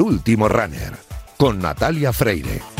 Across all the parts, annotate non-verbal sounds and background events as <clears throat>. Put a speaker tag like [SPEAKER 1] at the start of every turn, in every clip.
[SPEAKER 1] El último runner con Natalia Freire.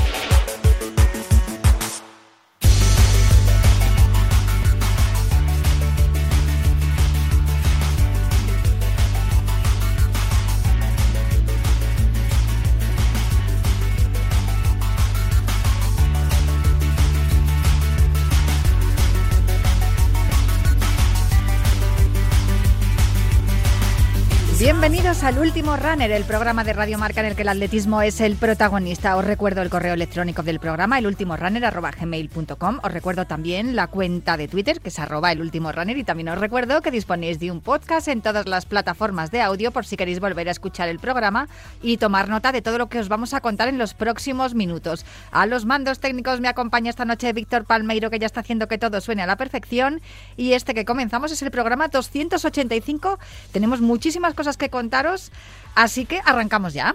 [SPEAKER 2] Al último Runner, el programa de Radio Marca en el que el atletismo es el protagonista. Os recuerdo el correo electrónico del programa, elultimorunner.gmail.com. Os recuerdo también la cuenta de Twitter, que es arroba el último runner. Y también os recuerdo que disponéis de un podcast en todas las plataformas de audio por si queréis volver a escuchar el programa y tomar nota de todo lo que os vamos a contar en los próximos minutos. A los mandos técnicos me acompaña esta noche Víctor Palmeiro, que ya está haciendo que todo suene a la perfección. Y este que comenzamos es el programa 285. Tenemos muchísimas cosas que contaros, así que arrancamos ya.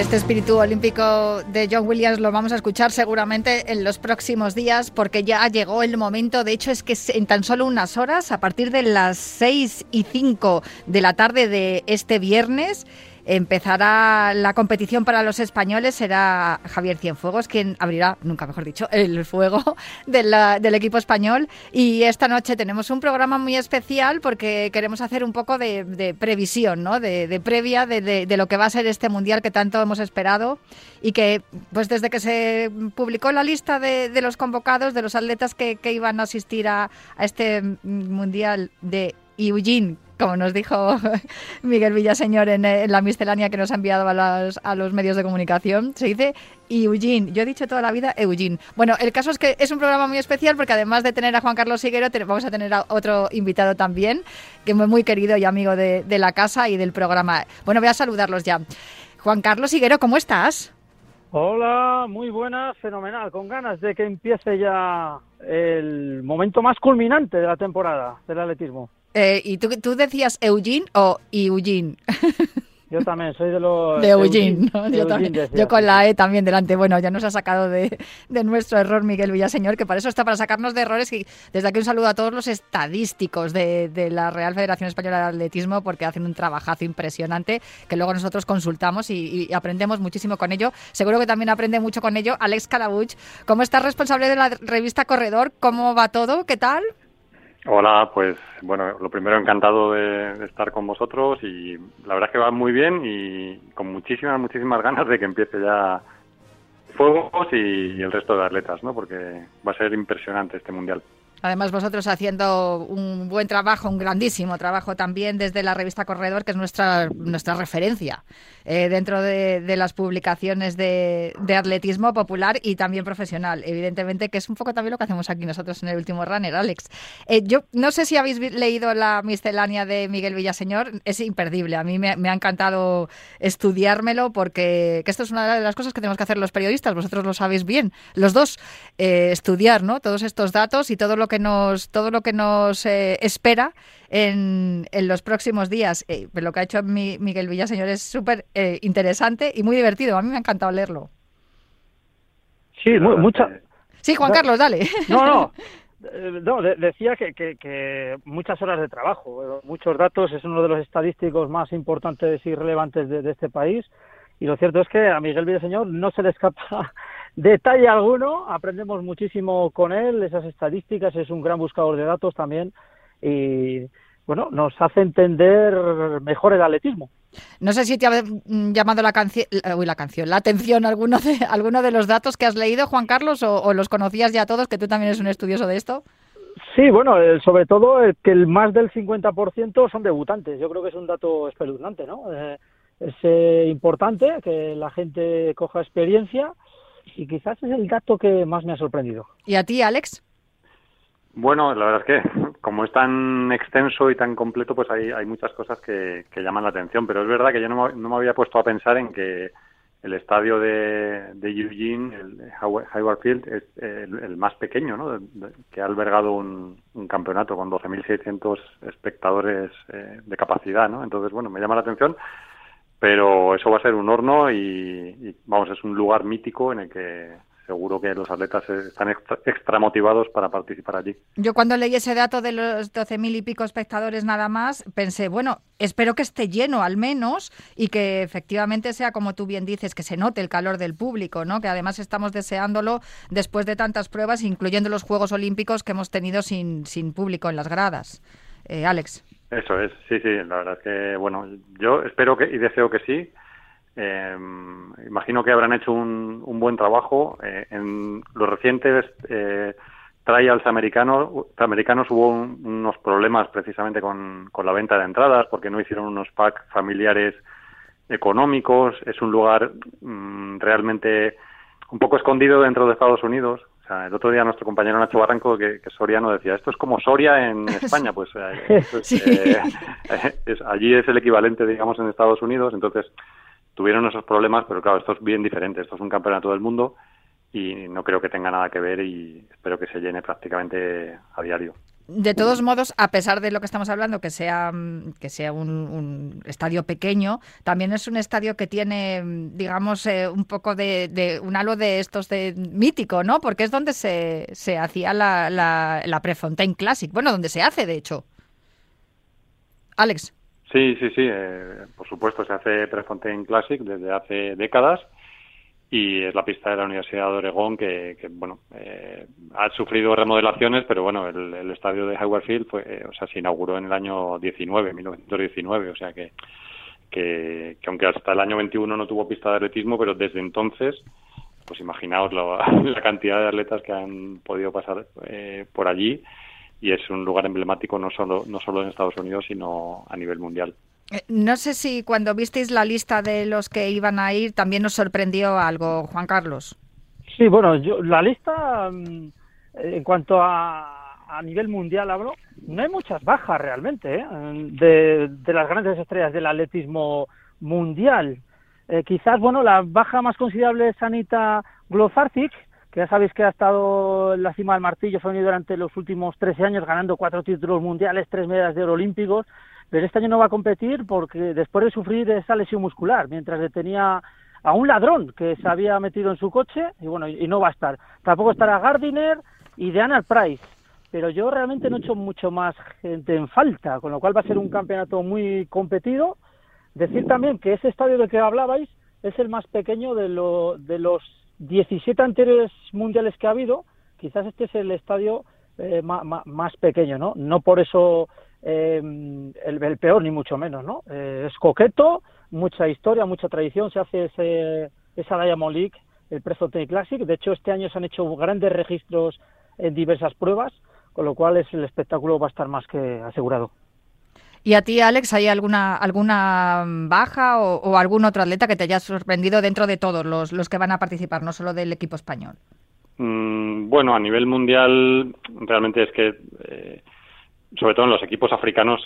[SPEAKER 2] Este espíritu olímpico de John Williams lo vamos a escuchar seguramente en los próximos días porque ya llegó el momento. De hecho, es que en tan solo unas horas, a partir de las 6 y 5 de la tarde de este viernes, empezará la competición para los españoles. Será Javier Cienfuegos quien abrirá, nunca mejor dicho, el fuego del equipo español. Y esta noche tenemos un programa muy especial porque queremos hacer un poco de, previsión, ¿no? de, previa de, lo que va a ser este mundial que tanto hemos esperado y que, pues desde que se publicó la lista de, los convocados, de los atletas que, iban a asistir a, a este mundial de Eugene, como nos dijo <laughs> Miguel Villaseñor en, la miscelánea que nos ha enviado a los, medios de comunicación, se dice Eugene. Yo he dicho toda la vida Eugene. Bueno, el caso es que es un programa muy especial porque además de tener a Juan Carlos Siguero, vamos a tener a otro invitado también, que es muy querido y amigo de, la casa y del programa. Bueno, voy a saludarlos ya. Juan Carlos Siguero, ¿cómo estás?
[SPEAKER 3] Hola, muy buena, fenomenal, con ganas de que empiece ya el momento más culminante de la temporada del atletismo.
[SPEAKER 2] Eh, ¿Y tú, tú decías Eugene o Eugene?
[SPEAKER 3] Yo también soy de los...
[SPEAKER 2] De Eugene, Yo, con la E también delante. Bueno, ya nos ha sacado de, nuestro error Miguel Villaseñor, que para eso está, para sacarnos de errores. Y desde aquí un saludo a todos los estadísticos de, la Real Federación Española de Atletismo, porque hacen un trabajazo impresionante que luego nosotros consultamos y, y aprendemos muchísimo con ello. Seguro que también aprende mucho con ello Alex Calabuch. ¿Cómo estás responsable de la revista Corredor? ¿Cómo va todo? ¿Qué tal?
[SPEAKER 4] Hola, pues bueno, lo primero encantado de, estar con vosotros y la verdad es que va muy bien y con muchísimas, muchísimas <laughs> ganas de que empiece ya Fuegos y el resto de atletas, ¿no? Porque va a ser impresionante este mundial.
[SPEAKER 2] Además, vosotros haciendo un buen trabajo, un grandísimo trabajo también desde la revista Corredor, que es nuestra, nuestra referencia eh, dentro de, las publicaciones de, atletismo popular y también profesional. Evidentemente, que es un poco también lo que hacemos aquí nosotros en el último runner, Alex. Eh, yo no sé si habéis leído la miscelánea de Miguel Villaseñor, es imperdible. A mí me, ha encantado estudiármelo porque esto es una de las cosas que tenemos que hacer los periodistas, vosotros lo sabéis bien, los dos, eh, estudiar ¿no? todos estos datos y todo lo que nos, todo lo que nos espera en, los próximos días. Eh, lo que ha hecho Miguel Villaseñor es súper eh, interesante y muy divertido. A mí me ha encantado leerlo.
[SPEAKER 3] Sí, mucha.
[SPEAKER 2] Sí, Juan Carlos, dale.
[SPEAKER 3] No, no. <laughs> No, decía que, que, muchas horas de trabajo, muchos datos, es uno de los estadísticos más importantes y relevantes de, de este país. Y lo cierto es que a Miguel Villaseñor no se le escapa <laughs> detalle alguno, aprendemos muchísimo con él, esas estadísticas, es un gran buscador de datos también y bueno, nos hace entender mejor el atletismo.
[SPEAKER 2] No sé si te ha llamado la, canción, la canción, la atención alguno de, <laughs> alguno de los datos que has leído, Juan Carlos, o, los conocías ya todos, que tú también eres un estudioso de esto.
[SPEAKER 3] Sí, bueno, sobre todo que el más del 50% son debutantes. Yo creo que es un dato espeluznante, ¿no? Eh, es eh, importante que la gente coja experiencia y quizás es el dato que más me ha sorprendido.
[SPEAKER 2] ¿Y a ti, Alex?
[SPEAKER 4] Bueno, la verdad es que como es tan extenso y tan completo, pues hay, hay muchas cosas que, llaman la atención, pero es verdad que yo no, me había puesto a pensar en que el estadio de, de Eugene, el Hayward Field, es el, más pequeño, ¿no? que ha albergado un, campeonato con 12.600 espectadores eh, de capacidad, ¿no? Entonces, bueno, me llama la atención, pero eso va a ser un horno y, vamos, es un lugar mítico en el que seguro que los atletas están extra, motivados para participar allí.
[SPEAKER 2] Yo cuando leí ese dato de los 12.000 y pico espectadores nada más, pensé, bueno, espero que esté lleno al menos y que efectivamente sea como tú bien dices, que se note el calor del público, ¿no? Que además estamos deseándolo después de tantas pruebas, incluyendo los Juegos Olímpicos que hemos tenido sin, sin público en las gradas. Eh, Alex.
[SPEAKER 4] Eso es, sí, sí, la verdad es que, bueno, yo espero que y deseo que sí eh, imagino que habrán hecho un, buen trabajo. Eh, en los recientes eh, trials americanos, americanos hubo unos problemas precisamente con, la venta de entradas porque no hicieron unos packs familiares económicos. Es un lugar mm, realmente un poco escondido dentro de Estados Unidos. O sea, el otro día nuestro compañero Nacho Barranco, que, que Soriano, decía, esto es como Soria en <laughs> España. Pues eh, <laughs> <laughs> es, allí es el equivalente, digamos, en Estados Unidos. Entonces, tuvieron esos problemas, pero claro, esto es bien diferente. Esto es un campeonato del mundo y no creo que tenga nada que ver y espero que se llene prácticamente a diario.
[SPEAKER 2] De todos modos, a pesar de lo que estamos hablando, que sea, que sea un, estadio pequeño, también es un estadio que tiene, digamos, eh, un poco de, un halo de estos de mítico, ¿no? Porque es donde se, se hacía la, la, la Prefontaine Classic. Bueno, donde se hace, de hecho. Alex.
[SPEAKER 4] Sí, sí, sí, eh, por supuesto, se hace Prefontaine Classic desde hace décadas y es la pista de la Universidad de Oregón que, bueno, eh, ha sufrido remodelaciones, pero bueno, el, estadio de Hayward Field fue, eh, o sea, se inauguró en el año 19, 1919, o sea que, que, aunque hasta el año 21 no tuvo pista de atletismo, pero desde entonces, pues imaginaos <laughs> la cantidad de atletas que han podido pasar por allí y es un lugar emblemático no solo, no solo en Estados Unidos, sino a nivel mundial.
[SPEAKER 2] Eh, no sé si cuando visteis la lista de los que iban a ir también nos sorprendió algo, Juan Carlos.
[SPEAKER 3] Sí, bueno, yo, la lista, mm, en cuanto a, a nivel mundial hablo, no hay muchas bajas realmente ¿eh? de, de, las grandes estrellas del atletismo mundial. Eh, quizás, bueno, la baja más considerable es Anita Glofarcic, que ya sabéis que ha estado en la cima del martillo femenino durante los últimos 13 años, ganando cuatro títulos mundiales, tres medallas de oro olímpicos, pero este año no va a competir porque después de sufrir esa lesión muscular, mientras detenía a un ladrón que se había metido en su coche, y bueno, y no va a estar. Tampoco estará Gardiner y Deanna Price, pero yo realmente no he hecho mucho más gente en falta, con lo cual va a ser un campeonato muy competido. Decir también que ese estadio del que hablabais es el más pequeño de, lo, de los 17 anteriores mundiales que ha habido, quizás este es el estadio eh, más, pequeño, ¿no? No por eso eh, el, peor, ni mucho menos, ¿no? Eh, es coqueto, mucha historia, mucha tradición, se hace ese, esa Diamond League, el Tennis Classic, de hecho este año se han hecho grandes registros en diversas pruebas, con lo cual es, el espectáculo va a estar más que asegurado.
[SPEAKER 2] ¿Y a ti, Alex, hay alguna, alguna baja o, algún otro atleta que te haya sorprendido dentro de todos los, los que van a participar, no solo del equipo español?
[SPEAKER 4] Mm, bueno, a nivel mundial, realmente es que, eh, sobre todo en los equipos africanos,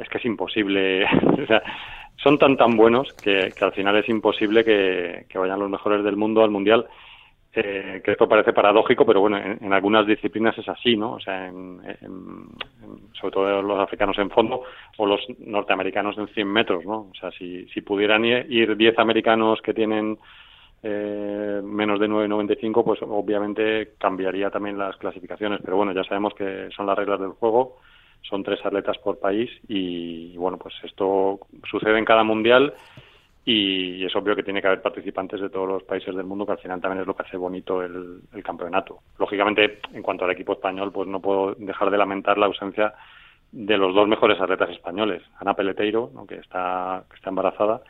[SPEAKER 4] es que es imposible. <laughs> o sea, son tan tan buenos que, al final es imposible que vayan los mejores del mundo al mundial. Eh, que esto parece paradójico, pero bueno, en, algunas disciplinas es así, ¿no? O sea, en, sobre todo los africanos en fondo o los norteamericanos en 100 metros, ¿no? O sea, si, si pudieran ir 10 americanos que tienen eh, menos de 9.95, pues obviamente cambiaría también las clasificaciones. Pero bueno, ya sabemos que son las reglas del juego, son tres atletas por país y bueno, pues esto sucede en cada mundial y es obvio que tiene que haber participantes de todos los países del mundo, que al final también es lo que hace bonito el, campeonato. Lógicamente, en cuanto al equipo español, pues no puedo dejar de lamentar la ausencia de los dos mejores atletas españoles, Ana Peleteiro, que, está, que está embarazada,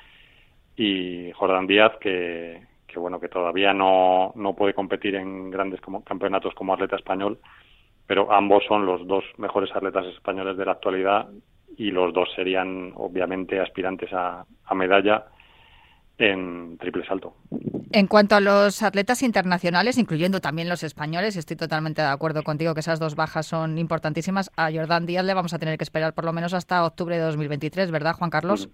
[SPEAKER 4] y Jordán Díaz, que, que bueno que todavía no, no puede competir en grandes como, campeonatos como atleta español, pero ambos son los dos mejores atletas españoles de la actualidad y los dos serían obviamente aspirantes a medalla en triple salto.
[SPEAKER 2] En cuanto a los atletas internacionales, incluyendo también los españoles, estoy totalmente de acuerdo contigo que esas dos bajas son importantísimas. A Jordán Díaz le vamos a tener que esperar por lo menos hasta octubre de 2023, ¿verdad, Juan Carlos?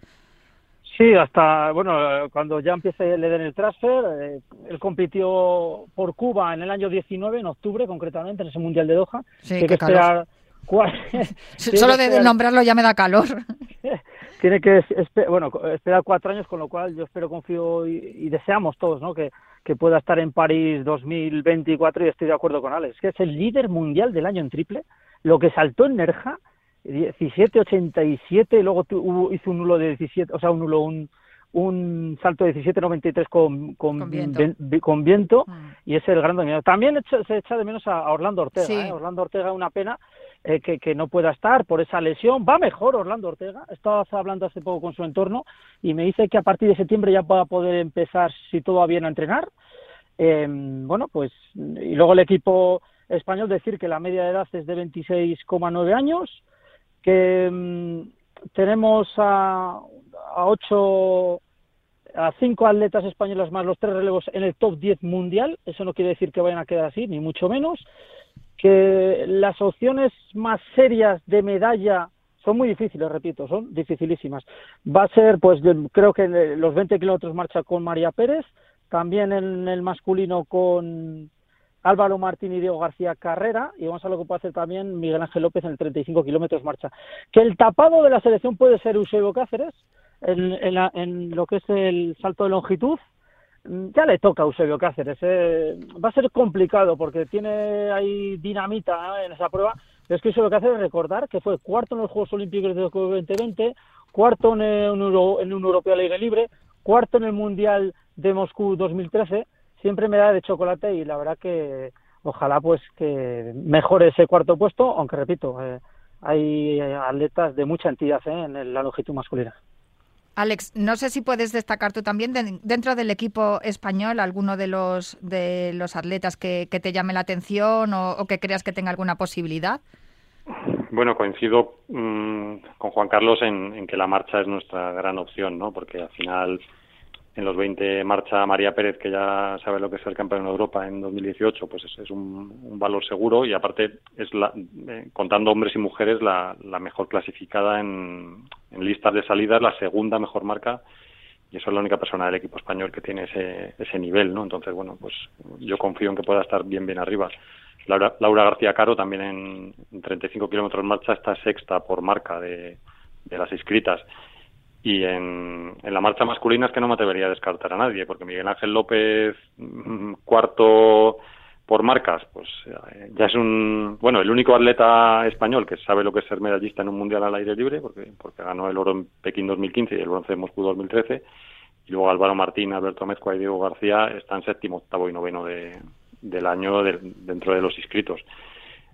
[SPEAKER 3] Sí, hasta, bueno, cuando ya empiece le den el transfer, eh, él compitió por Cuba en el año 19, en octubre concretamente, en ese Mundial de Doha.
[SPEAKER 2] Sí, qué calor. <laughs> <laughs> Solo de nombrarlo ya me da calor. <laughs>
[SPEAKER 3] tiene que, bueno, esperar cuatro años, con lo cual yo espero, confío y, deseamos todos, ¿no? Que, pueda estar en París 2024 y estoy de acuerdo con Alex, que es el líder mundial del año en triple, lo que saltó en Nerja 17.87, luego hizo un nulo de 17, o sea, un nulo, un, un salto de 17.93 con, con, con, viento, con viento mm. y es el gran dominador. También se echa de menos a, Orlando Ortega. ¿eh? Orlando Ortega, una pena eh, que, que, no pueda estar por esa lesión. Va mejor Orlando Ortega. Estaba hablando hace poco con su entorno y me dice que a partir de septiembre ya va a poder empezar, si todo va bien, a entrenar. Eh, bueno, pues, y luego el equipo español decir que la media de edad es de 26,9 años que mm, tenemos a, a ocho a cinco atletas españolas más los tres relevos en el top 10 mundial. Eso no quiere decir que vayan a quedar así, ni mucho menos. Que las opciones más serias de medalla son muy difíciles, repito, son dificilísimas. Va a ser, pues, creo que los 20 kilómetros marcha con María Pérez, también en el masculino con Álvaro Martín y Diego García Carrera, y vamos a ver lo que puede hacer también Miguel Ángel López en el 35 kilómetros marcha. Que el tapado de la selección puede ser Eusebio Cáceres, en, lo que es el salto de longitud, mm, ya le toca a Eusebio Cáceres. Eh. Va a ser complicado porque tiene ahí dinamita en esa prueba. Pero es que Eusebio Cáceres, recordar que fue cuarto en los Juegos Olímpicos de 2020, cuarto en un, en un Europeo al aire libre, cuarto en el Mundial de Moscú 2013 siempre me da de chocolate y la verdad que ojalá pues que mejore ese cuarto puesto, aunque repito, eh, hay atletas de mucha entidad eh, en la longitud masculina.
[SPEAKER 2] Alex, no sé si puedes destacar tú también dentro del equipo español alguno de los de los atletas que, te llame la atención o, que creas que tenga alguna posibilidad.
[SPEAKER 4] Bueno, coincido mm, con Juan Carlos en, en, que la marcha es nuestra gran opción, ¿no? Porque al final en los 20 marcha María Pérez, que ya sabe lo que es el campeón de Europa en 2018, pues es, un, valor seguro y aparte es, la, eh, contando hombres y mujeres, la, mejor clasificada en, listas de salidas, la segunda mejor marca y eso es la única persona del equipo español que tiene ese, ese nivel, ¿no? Entonces, bueno, pues yo confío en que pueda estar bien, bien arriba. Laura, Laura García Caro también en, en 35 kilómetros marcha está sexta por marca de las inscritas y en, la marcha masculina es que no me atrevería a descartar a nadie, porque Miguel Ángel López, mm, cuarto por marcas, pues eh, ya es un, bueno, el único atleta español que sabe lo que es ser medallista en un mundial al aire libre, porque, porque ganó el oro en Pekín 2015 y el bronce en Moscú 2013, y luego Álvaro Martín, Alberto Mezcua y Diego García están séptimo, octavo y noveno de, del año dentro de los inscritos.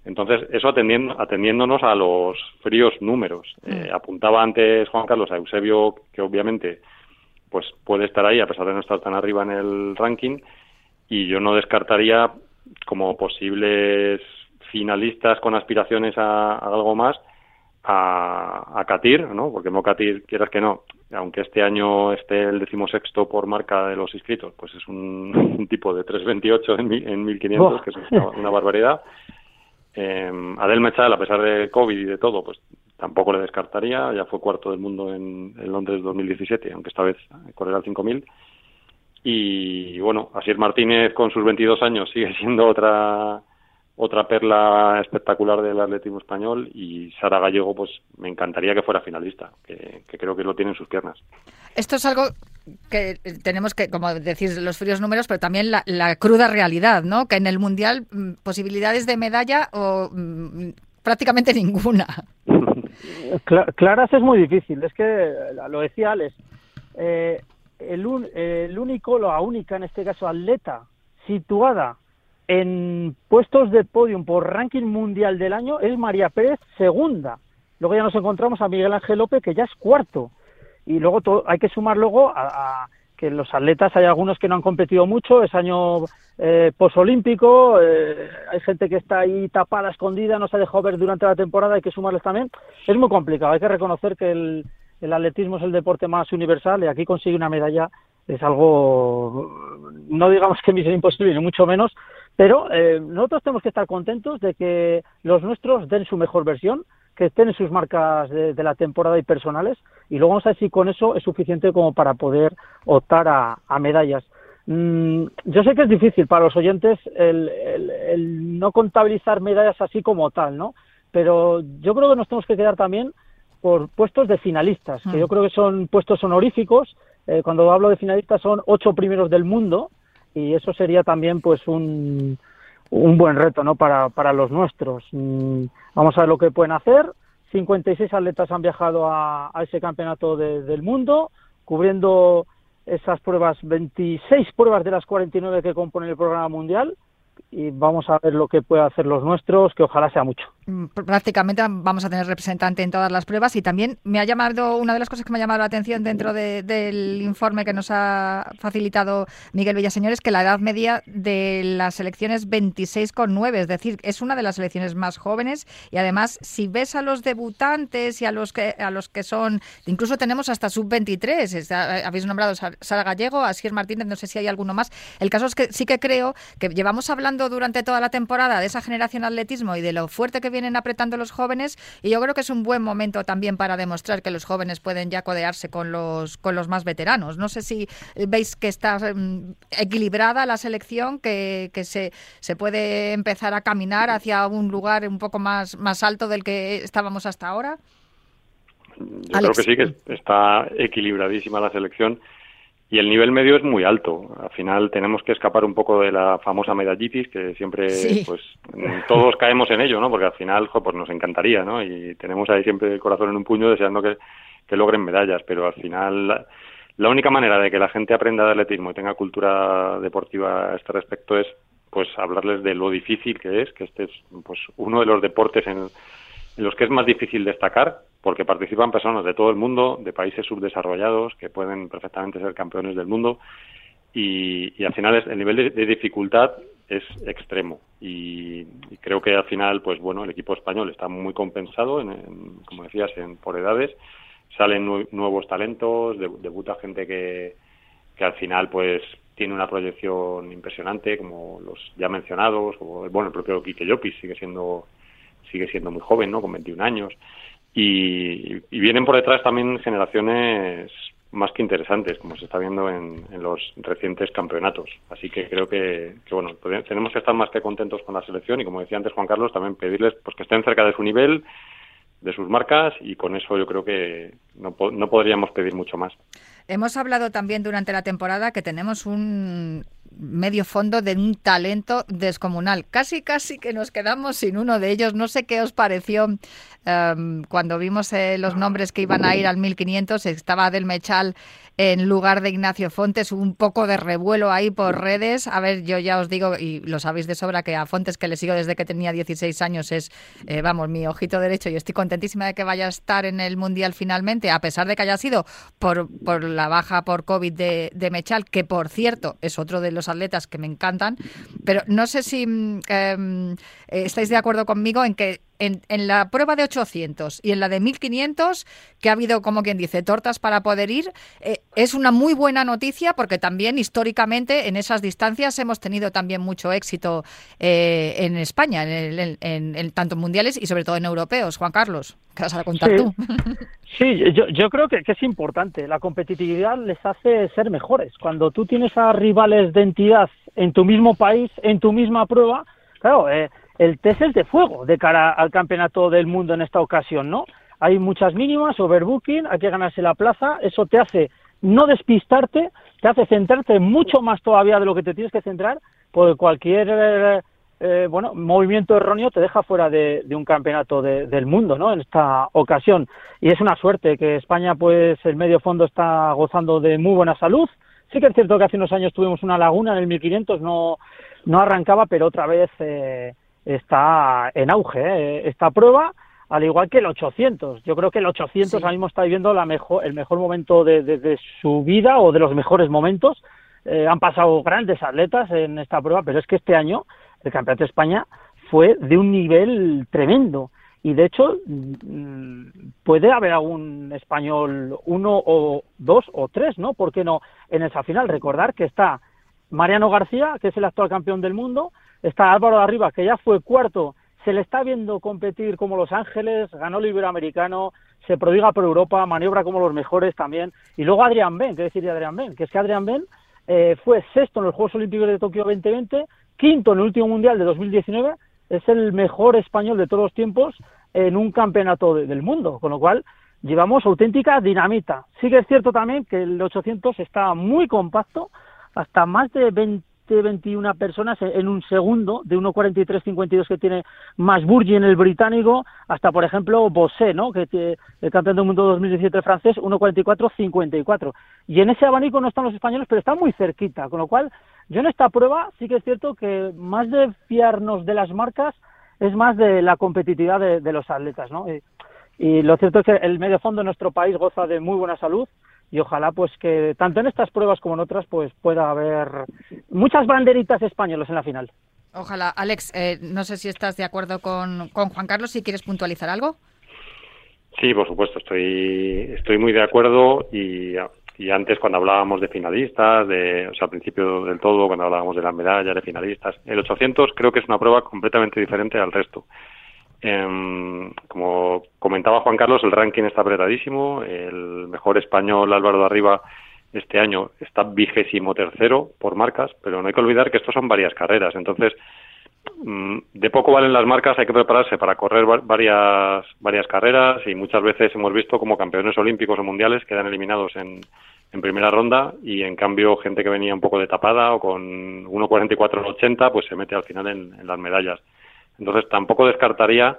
[SPEAKER 4] Entonces, eso atendiendo, atendiéndonos a los fríos números. Mm. Eh, apuntaba antes Juan Carlos a Eusebio, que obviamente pues puede estar ahí a pesar de no estar tan arriba en el ranking, y yo no descartaría como posibles finalistas con aspiraciones a, algo más a, a Katir, ¿no? Porque Mokatir, quieras que no, aunque este año esté el decimosexto por marca de los inscritos, pues es un, <laughs> tipo de 3.28 en, en 1.500, que es una barbaridad. Eh, Adel a pesar de COVID y de todo, pues tampoco le descartaría. Ya fue cuarto del mundo en, Londres 2017, aunque esta vez correrá el 5000. Y bueno, Asier Martínez con sus 22 años sigue siendo otra otra perla espectacular del atletismo español y Sara Gallego pues me encantaría que fuera finalista, que, que creo que lo tiene en sus piernas.
[SPEAKER 2] Esto es algo que tenemos que, como decir, los fríos números, pero también la, cruda realidad, ¿no? Que en el Mundial mm, posibilidades de medalla o mm, prácticamente ninguna. <laughs>
[SPEAKER 3] Claras es muy difícil, es que lo decía Alex, eh, el, el único, la única en este caso atleta situada en puestos de podium por ranking mundial del año es María Pérez segunda. Luego ya nos encontramos a Miguel Ángel López que ya es cuarto y luego hay que sumar luego a, que los atletas hay algunos que no han competido mucho, es año eh, posolímpico, eh, hay gente que está ahí tapada, escondida, no se ha dejado ver durante la temporada, hay que sumarles también. Es muy complicado, hay que reconocer que el, atletismo es el deporte más universal y aquí conseguir una medalla es algo, no digamos que misión <laughs> imposible, ni mucho menos, pero eh, nosotros tenemos que estar contentos de que los nuestros den su mejor versión, que estén en sus marcas de, la temporada y personales y luego vamos a ver si con eso es suficiente como para poder optar a, medallas. Mm, yo sé que es difícil para los oyentes el, el, no contabilizar medallas así como tal, ¿no? Pero yo creo que nos tenemos que quedar también por puestos de finalistas, que yo mm. creo que son puestos honoríficos. Eh, cuando hablo de finalistas son ocho primeros del mundo y eso sería también pues un, un buen reto ¿no? para, para los nuestros. Mm, vamos a ver lo que pueden hacer. 56 atletas han viajado a, ese campeonato del mundo, cubriendo esas pruebas, 26 pruebas de las 49 que componen el programa mundial y vamos a ver lo que puede hacer los nuestros, que ojalá sea mucho.
[SPEAKER 2] Mm, prácticamente vamos a tener representante en todas las pruebas y también me ha llamado, una de las cosas que me ha llamado la atención dentro del informe que nos ha facilitado Miguel Villaseñor es que la edad media de las selecciones 26,9, es decir, es una de las selecciones más jóvenes y además si ves a los debutantes y a los que a los que son, incluso tenemos hasta sub-23, habéis nombrado Sara Gallego, a Sier Martínez, no sé si hay alguno más. El caso es que sí que creo que llevamos hablando durante toda la temporada de esa generación atletismo y de lo fuerte que vienen apretando los jóvenes y yo creo que es un buen momento también para demostrar que los jóvenes pueden ya codearse con los, con los más veteranos. No sé si veis que está mm, equilibrada la selección, que, que se, se puede empezar a caminar hacia un lugar un poco más, más alto del que estábamos hasta ahora.
[SPEAKER 4] Yo creo que sí, que está equilibradísima la selección y el nivel medio es muy alto. Al final tenemos que escapar un poco de la famosa medallitis, que siempre, pues, todos caemos en ello, ¿no? Porque al final, pues nos encantaría, ¿no? Y tenemos ahí siempre el corazón en un puño deseando que, logren medallas, pero al final la, única manera de que la gente aprenda de atletismo y tenga cultura deportiva a este respecto es, pues, hablarles de lo difícil que es, que este es, pues, uno de los deportes en en los que es más difícil destacar porque participan personas de todo el mundo, de países subdesarrollados, que pueden perfectamente ser campeones del mundo, y, al final el nivel de, dificultad es extremo. Y, creo que al final, pues bueno, el equipo español está muy compensado, en, como decías, en, por edades, salen nuevos talentos, debuta gente que, que al final, pues tiene una proyección impresionante, como los ya mencionados, o bueno, el propio Quique Llopis sigue siendo sigue siendo muy joven, ¿no? Con 21 años. Y, vienen por detrás también generaciones más que interesantes, como se está viendo en, los recientes campeonatos. Así que creo que, bueno, tenemos que estar más que contentos con la selección y, como decía antes Juan Carlos, también pedirles pues que estén cerca de su nivel, de sus marcas y con eso yo creo que no, no podríamos pedir mucho más.
[SPEAKER 2] Hemos hablado también durante la temporada que tenemos un medio fondo de un talento descomunal. Casi, casi que nos quedamos sin uno de ellos. No sé qué os pareció em, cuando vimos eh, los nombres que iban a ir al 1500. Estaba Del Mechal en lugar de Ignacio Fontes, un poco de revuelo ahí por redes. A ver, yo ya os digo, y lo sabéis de sobra, que a Fontes, que le sigo desde que tenía 16 años, es, eh, vamos, mi ojito derecho y estoy contentísima de que vaya a estar en el Mundial finalmente, a pesar de que haya sido por, por la baja por COVID de, de Mechal, que por cierto es otro de los atletas que me encantan, pero no sé si mm, em, estáis de acuerdo conmigo en que en, la prueba de 800 y en la de 1500, que ha habido, como quien dice, tortas para poder ir, eh, es una muy buena noticia porque también históricamente en esas distancias hemos tenido también mucho éxito eh, en España, en, en, tanto mundiales y sobre todo en europeos. Juan Carlos, ¿qué vas a contar tú? <laughs>
[SPEAKER 3] Sí, yo, yo creo que, es importante. La competitividad les hace ser mejores. Cuando tú tienes a rivales de entidad en tu mismo país, en tu misma prueba, claro, eh, el test es de fuego de cara al campeonato del mundo en esta ocasión, ¿no? Hay muchas mínimas, overbooking, hay que ganarse la plaza, eso te hace no despistarte, te hace centrarte mucho más todavía de lo que te tienes que centrar, porque cualquier eh, eh, bueno movimiento erróneo te deja fuera de, un campeonato del mundo, ¿no? En esta ocasión y es una suerte que España, pues el medio fondo está gozando de muy buena salud. Sí que es cierto que hace unos años tuvimos una laguna en el 1500, no no arrancaba, pero otra vez eh, está en auge ¿eh? esta prueba, al igual que el 800. Yo creo que el 800 ahora mismo está viviendo la mejor, el mejor momento de, su vida o de los mejores momentos. Eh, han pasado grandes atletas en esta prueba, pero es que este año el Campeonato de España fue de un nivel tremendo. Y de hecho, mm, puede haber algún español, uno o dos o tres, ¿no? ¿Por qué no? En esa final, recordar que está Mariano García, que es el actual campeón del mundo, está Álvaro de Arriba, que ya fue cuarto se le está viendo competir como Los Ángeles, ganó el Iberoamericano, se prodiga por Europa, maniobra como los mejores también. Y luego Adrián Ben, ¿qué decir de Adrián Ben? Que es que Adrián Ben eh, fue sexto en los Juegos Olímpicos de Tokio 2020, quinto en el último Mundial de 2019, es el mejor español de todos los tiempos en un campeonato del mundo, con lo cual llevamos auténtica dinamita. Sí que es cierto también que el 800 está muy compacto, hasta más de 20 21 personas en un segundo, de 1.43.52 que tiene más en el británico, hasta por ejemplo Bossé, ¿no? que el campeón del mundo 2017 francés, 1.44.54. Y en ese abanico no están los españoles, pero están muy cerquita, con lo cual yo en esta prueba sí que es cierto que más de fiarnos de las marcas es más de la competitividad de, los atletas. ¿no? Y, y lo cierto es que el medio fondo de nuestro país goza de muy buena salud y ojalá pues que tanto en estas pruebas como en otras pues pueda haber muchas banderitas españolas en la final.
[SPEAKER 2] Ojalá. Alex, eh, no sé si estás de acuerdo con, con Juan Carlos, si quieres puntualizar algo.
[SPEAKER 4] Sí, por supuesto, estoy, estoy muy de acuerdo y, y antes cuando hablábamos de finalistas, de, o sea, al principio del todo, cuando hablábamos de las medallas, de finalistas, el 800 creo que es una prueba completamente diferente al resto. Eh, como comentaba Juan Carlos, el ranking está apretadísimo. El mejor español Álvaro de Arriba este año está vigésimo tercero por marcas, pero no hay que olvidar que estos son varias carreras. Entonces, mm, de poco valen las marcas, hay que prepararse para correr varias, varias carreras y muchas veces hemos visto como campeones olímpicos o mundiales quedan eliminados en, en primera ronda y en cambio gente que venía un poco de tapada o con 1.44-80 pues se mete al final en las medallas. Entonces tampoco descartaría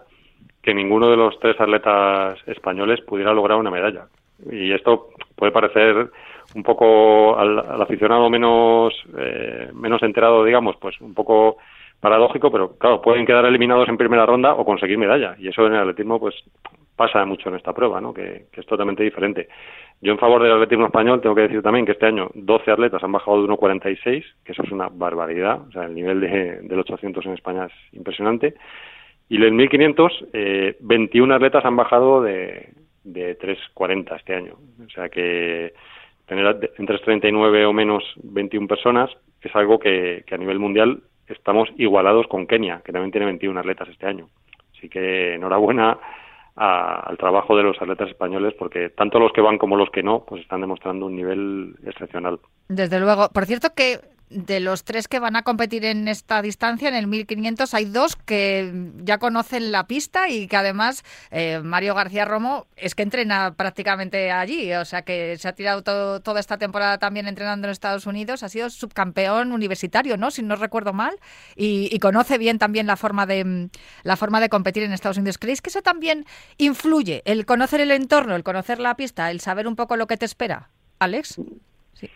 [SPEAKER 4] que ninguno de los tres atletas españoles pudiera lograr una medalla. Y esto puede parecer un poco al, aficionado menos, eh, menos enterado, digamos, pues un poco paradójico, pero claro, pueden quedar eliminados en primera ronda o conseguir medalla. Y eso en el atletismo, pues pasa mucho en esta prueba, ¿no? Que, es totalmente diferente. Yo en favor del atletismo español tengo que decir también que este año 12 atletas han bajado de 1.46, que eso es una barbaridad, o sea, el nivel de, del 800 en España es impresionante. Y en 1500, eh, 21 atletas han bajado de, de 3.40 este año. O sea que tener entre 39 o menos 21 personas es algo que a nivel mundial estamos igualados con Kenia, que también tiene 21 atletas este año. Así que enhorabuena al trabajo de los atletas españoles porque tanto los que van como los que no pues están demostrando un nivel excepcional.
[SPEAKER 2] Desde luego. Por cierto que de los tres que van a competir en esta distancia, en el 1500, hay dos que ya conocen la pista y que además eh, Mario García Romo es que entrena prácticamente allí, o sea que se ha tirado toda esta temporada también entrenando en Estados Unidos, ha sido subcampeón universitario, ¿no? Si no recuerdo mal, y, y conoce bien también la forma de la forma de competir en Estados Unidos. ¿Creéis que eso también influye, el conocer el entorno, el conocer la pista, el saber un poco lo que te espera? Alex.
[SPEAKER 4] Sí.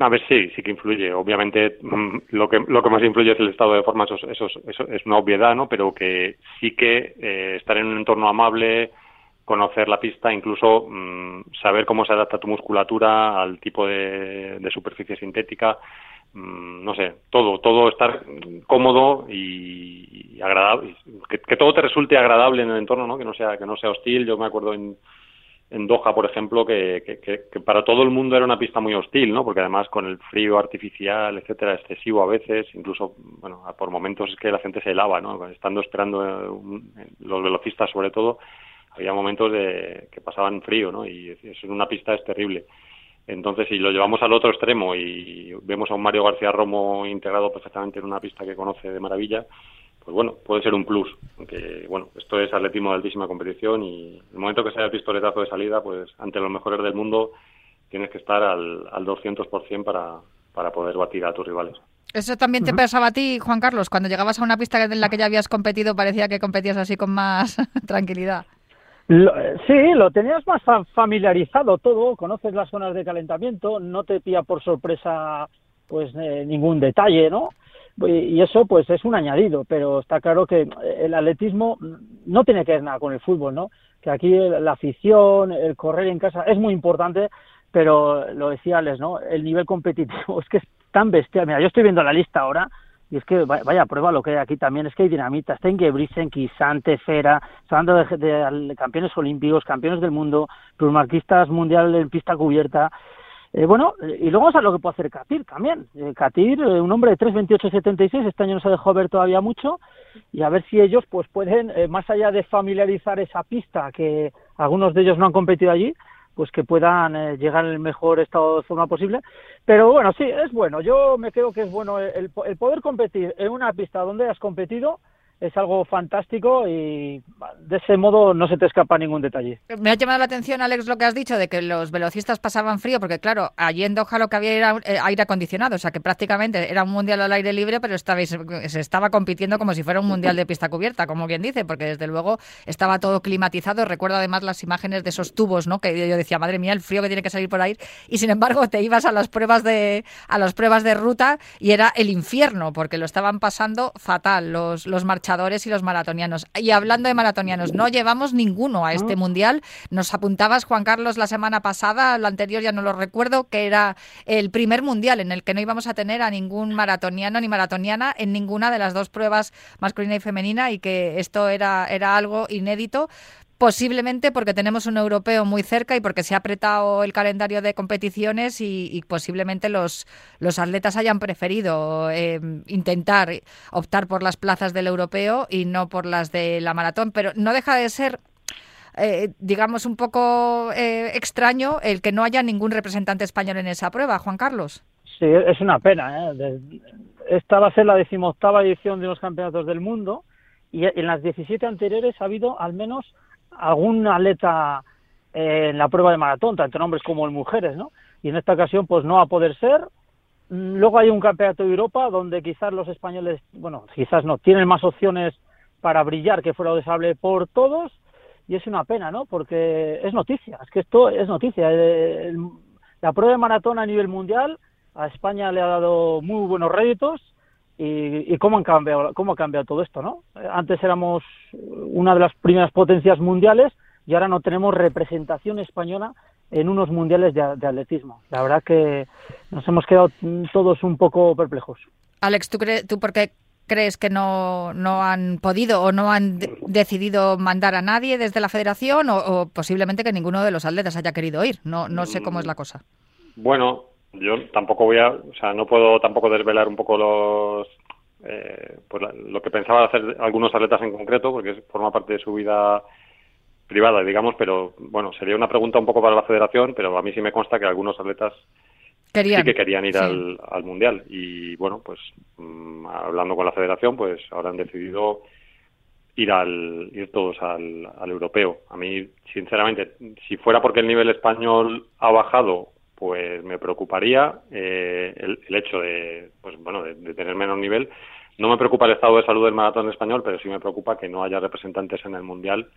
[SPEAKER 4] A ver, sí, sí que influye. Obviamente, mm, lo que, lo que más influye es el estado de forma, eso, eso, eso es una obviedad, ¿no? Pero que sí que eh, estar en un entorno amable, conocer la pista, incluso mm, saber cómo se adapta tu musculatura al tipo de, superficie sintética, mm, no sé, todo, todo estar cómodo y, agradable, que, todo te resulte agradable en el entorno, ¿no? Que no sea, que no sea hostil. Yo me acuerdo en en Doha, por ejemplo, que, que, para todo el mundo era una pista muy hostil, ¿no? Porque además con el frío artificial, etcétera, excesivo a veces, incluso, bueno, por momentos es que la gente se helaba, ¿no? Estando esperando eh, los velocistas, sobre todo, había momentos de que pasaban frío, ¿no? Y en una pista es terrible. Entonces, si lo llevamos al otro extremo y vemos a un Mario García Romo integrado perfectamente en una pista que conoce de maravilla, pues bueno, puede ser un plus. Aunque, bueno, esto es atletismo de altísima competición y el momento que sea el pistoletazo de salida, pues ante los mejores del mundo tienes que estar al, al 200% para, para poder batir a tus rivales.
[SPEAKER 2] ¿Eso también te pasaba a ti, Juan Carlos? Cuando llegabas a una pista en la que ya habías competido, parecía que competías así con más <laughs> tranquilidad.
[SPEAKER 3] sí, lo tenías más familiarizado todo, conoces las zonas de calentamiento, no te pilla por sorpresa pues eh, ningún detalle, ¿no? Y eso pues es un añadido, pero está claro que el atletismo no tiene que ver nada con el fútbol, ¿no? Que aquí la afición, el correr en casa es muy importante, pero lo decía Alex, ¿no? El nivel competitivo <laughs> es que es tan bestial. Mira, yo estoy viendo la lista ahora y es que vaya prueba lo que hay aquí también, es que hay dinamita, está en Gebrisen, Quisante, Fera, hablando de, de, campeones olímpicos, campeones del mundo, plusmarquistas mundial en pista cubierta, Eh, bueno, y luego a lo que puede hacer Katir también. Eh, Katir, eh, un hombre de 3.28.76, este año no se dejó ver todavía mucho, y a ver si ellos pues pueden, más allá de familiarizar esa pista, que algunos de ellos no han competido allí, pues que puedan llegar en el mejor estado de forma posible. Pero bueno, sí, es bueno. Yo me creo que es bueno el, el poder competir en una pista donde has competido es algo fantástico y de ese modo no se te escapa ningún detalle.
[SPEAKER 2] Me ha llamado la atención, Alex, lo que has dicho de que los velocistas pasaban frío, porque claro, allí en Doha lo que había era eh, aire acondicionado, o sea que prácticamente era un mundial al aire libre, pero se estaba compitiendo como si fuera un mundial de pista cubierta, como bien dice, porque desde luego estaba todo climatizado. Recuerdo además las imágenes de esos tubos, ¿no? Que yo decía, madre mía, el frío que tiene que salir por ahí. Y sin embargo, te ibas a las pruebas de a las pruebas de ruta y era el infierno, porque lo estaban pasando fatal los los y los maratonianos. Y hablando de maratonianos, no llevamos ninguno a este mundial. Nos apuntabas, Juan Carlos, la semana pasada, lo anterior ya no lo recuerdo, que era el primer mundial en el que no íbamos a tener a ningún maratoniano ni maratoniana en ninguna de las dos pruebas masculina y femenina y que esto era, era algo inédito posiblemente porque tenemos un europeo muy cerca y porque se ha apretado el calendario de competiciones y, posiblemente los, los atletas hayan preferido eh, intentar optar por las plazas del europeo y no por las de la maratón. Pero no deja de ser eh, digamos, un poco eh, extraño el que no haya ningún representante español en esa prueba, Juan Carlos.
[SPEAKER 3] Sí, es una pena. Esta va a ser la decimoctava edición de los campeonatos del mundo y en las 17 anteriores ha habido al menos algún atleta eh, en la prueba de maratón, tanto en hombres como en mujeres, ¿no? Y en esta ocasión, pues no va a poder ser. Mm, luego hay un campeonato de Europa donde quizás los españoles, bueno, quizás no, tienen más opciones para brillar que fuera deseable por todos y es una pena, ¿no? Porque es noticia, es que esto es noticia. la prueba de maratón a nivel mundial a España le ha dado muy buenos réditos y, cómo han cambiado cómo ha cambiado todo esto no antes éramos una de las primeras potencias mundiales y ahora no tenemos representación española en unos mundiales de, atletismo. La verdad que nos hemos quedado todos un poco perplejos.
[SPEAKER 2] Alex tú crees tú por qué crees que no, no han podido o no han decidido mandar a nadie desde la federación o, o, posiblemente que ninguno de los atletas haya querido ir no no sé cómo es la cosa.
[SPEAKER 4] Bueno yo tampoco voy a, o sea, no puedo tampoco desvelar un poco los, eh, pues lo que pensaban hacer algunos atletas en concreto, porque forma parte de su vida privada, digamos, pero bueno, sería una pregunta un poco para la federación, pero a mí sí me consta que algunos atletas sí que querían ir al, al, mundial y bueno, pues mm, hablando con la federación, pues ahora han decidido ir al ir todos al, al europeo. A mí, sinceramente, si fuera porque el nivel español ha bajado pues me preocuparía eh, el, hecho de, pues bueno, de, tener menos nivel. No me preocupa el estado de salud del maratón español, pero sí me preocupa que no haya representantes en el mundial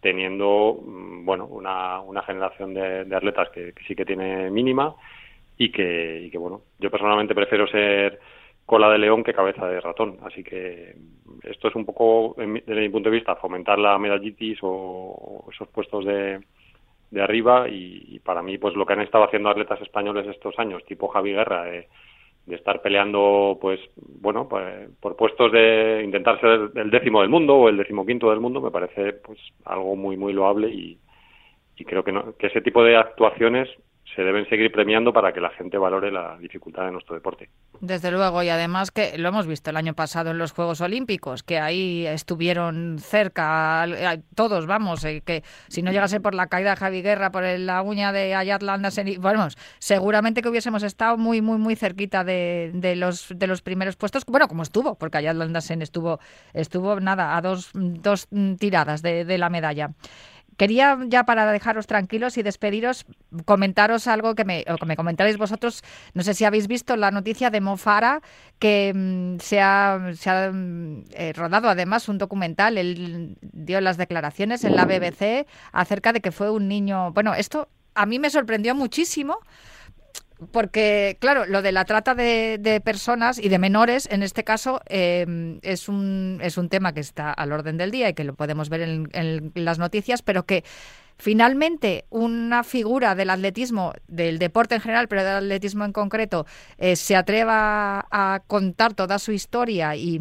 [SPEAKER 4] teniendo, mm, bueno, una, una generación de, atletas que, sí que tiene mínima y que, y que, bueno, yo personalmente prefiero ser cola de león que cabeza de ratón. Así que esto es un poco, desde mi punto de vista, fomentar la medallitis o esos puestos de, de arriba y, para mí pues lo que han estado haciendo atletas españoles estos años tipo Javi Guerra de, estar peleando pues bueno pues, por puestos de intentar ser el décimo del mundo o el decimoquinto del mundo me parece pues algo muy muy loable y, y creo que, no, que ese tipo de actuaciones se deben seguir premiando para que la gente valore la dificultad de nuestro deporte.
[SPEAKER 2] Desde luego, y además que lo hemos visto el año pasado en los Juegos Olímpicos, que ahí estuvieron cerca todos, vamos, eh, que si no llegase por la caída de Javi Guerra, por la uña de Ayat Landasen, vamos, seguramente que hubiésemos estado muy, muy, muy cerquita de, de, los, de los primeros puestos, bueno, como estuvo, porque Ayat Landasen estuvo, estuvo nada, a dos, dos tiradas de, de la medalla. Quería ya para dejaros tranquilos y despediros, comentaros algo que me, que me vosotros. No sé si habéis visto la noticia de Mofara, que mm, se ha, se ha mm, eh, rodado además un documental. Él dio las declaraciones en la BBC acerca de que fue un niño. Bueno, esto a mí me sorprendió muchísimo porque, claro, lo de la trata de, personas y de menores, en este caso, em, es, un, es un tema que está al orden del día y que lo podemos ver en, las noticias, pero que finalmente una figura del atletismo, del deporte en general, pero del atletismo en concreto, eh, se atreva a contar toda su historia y,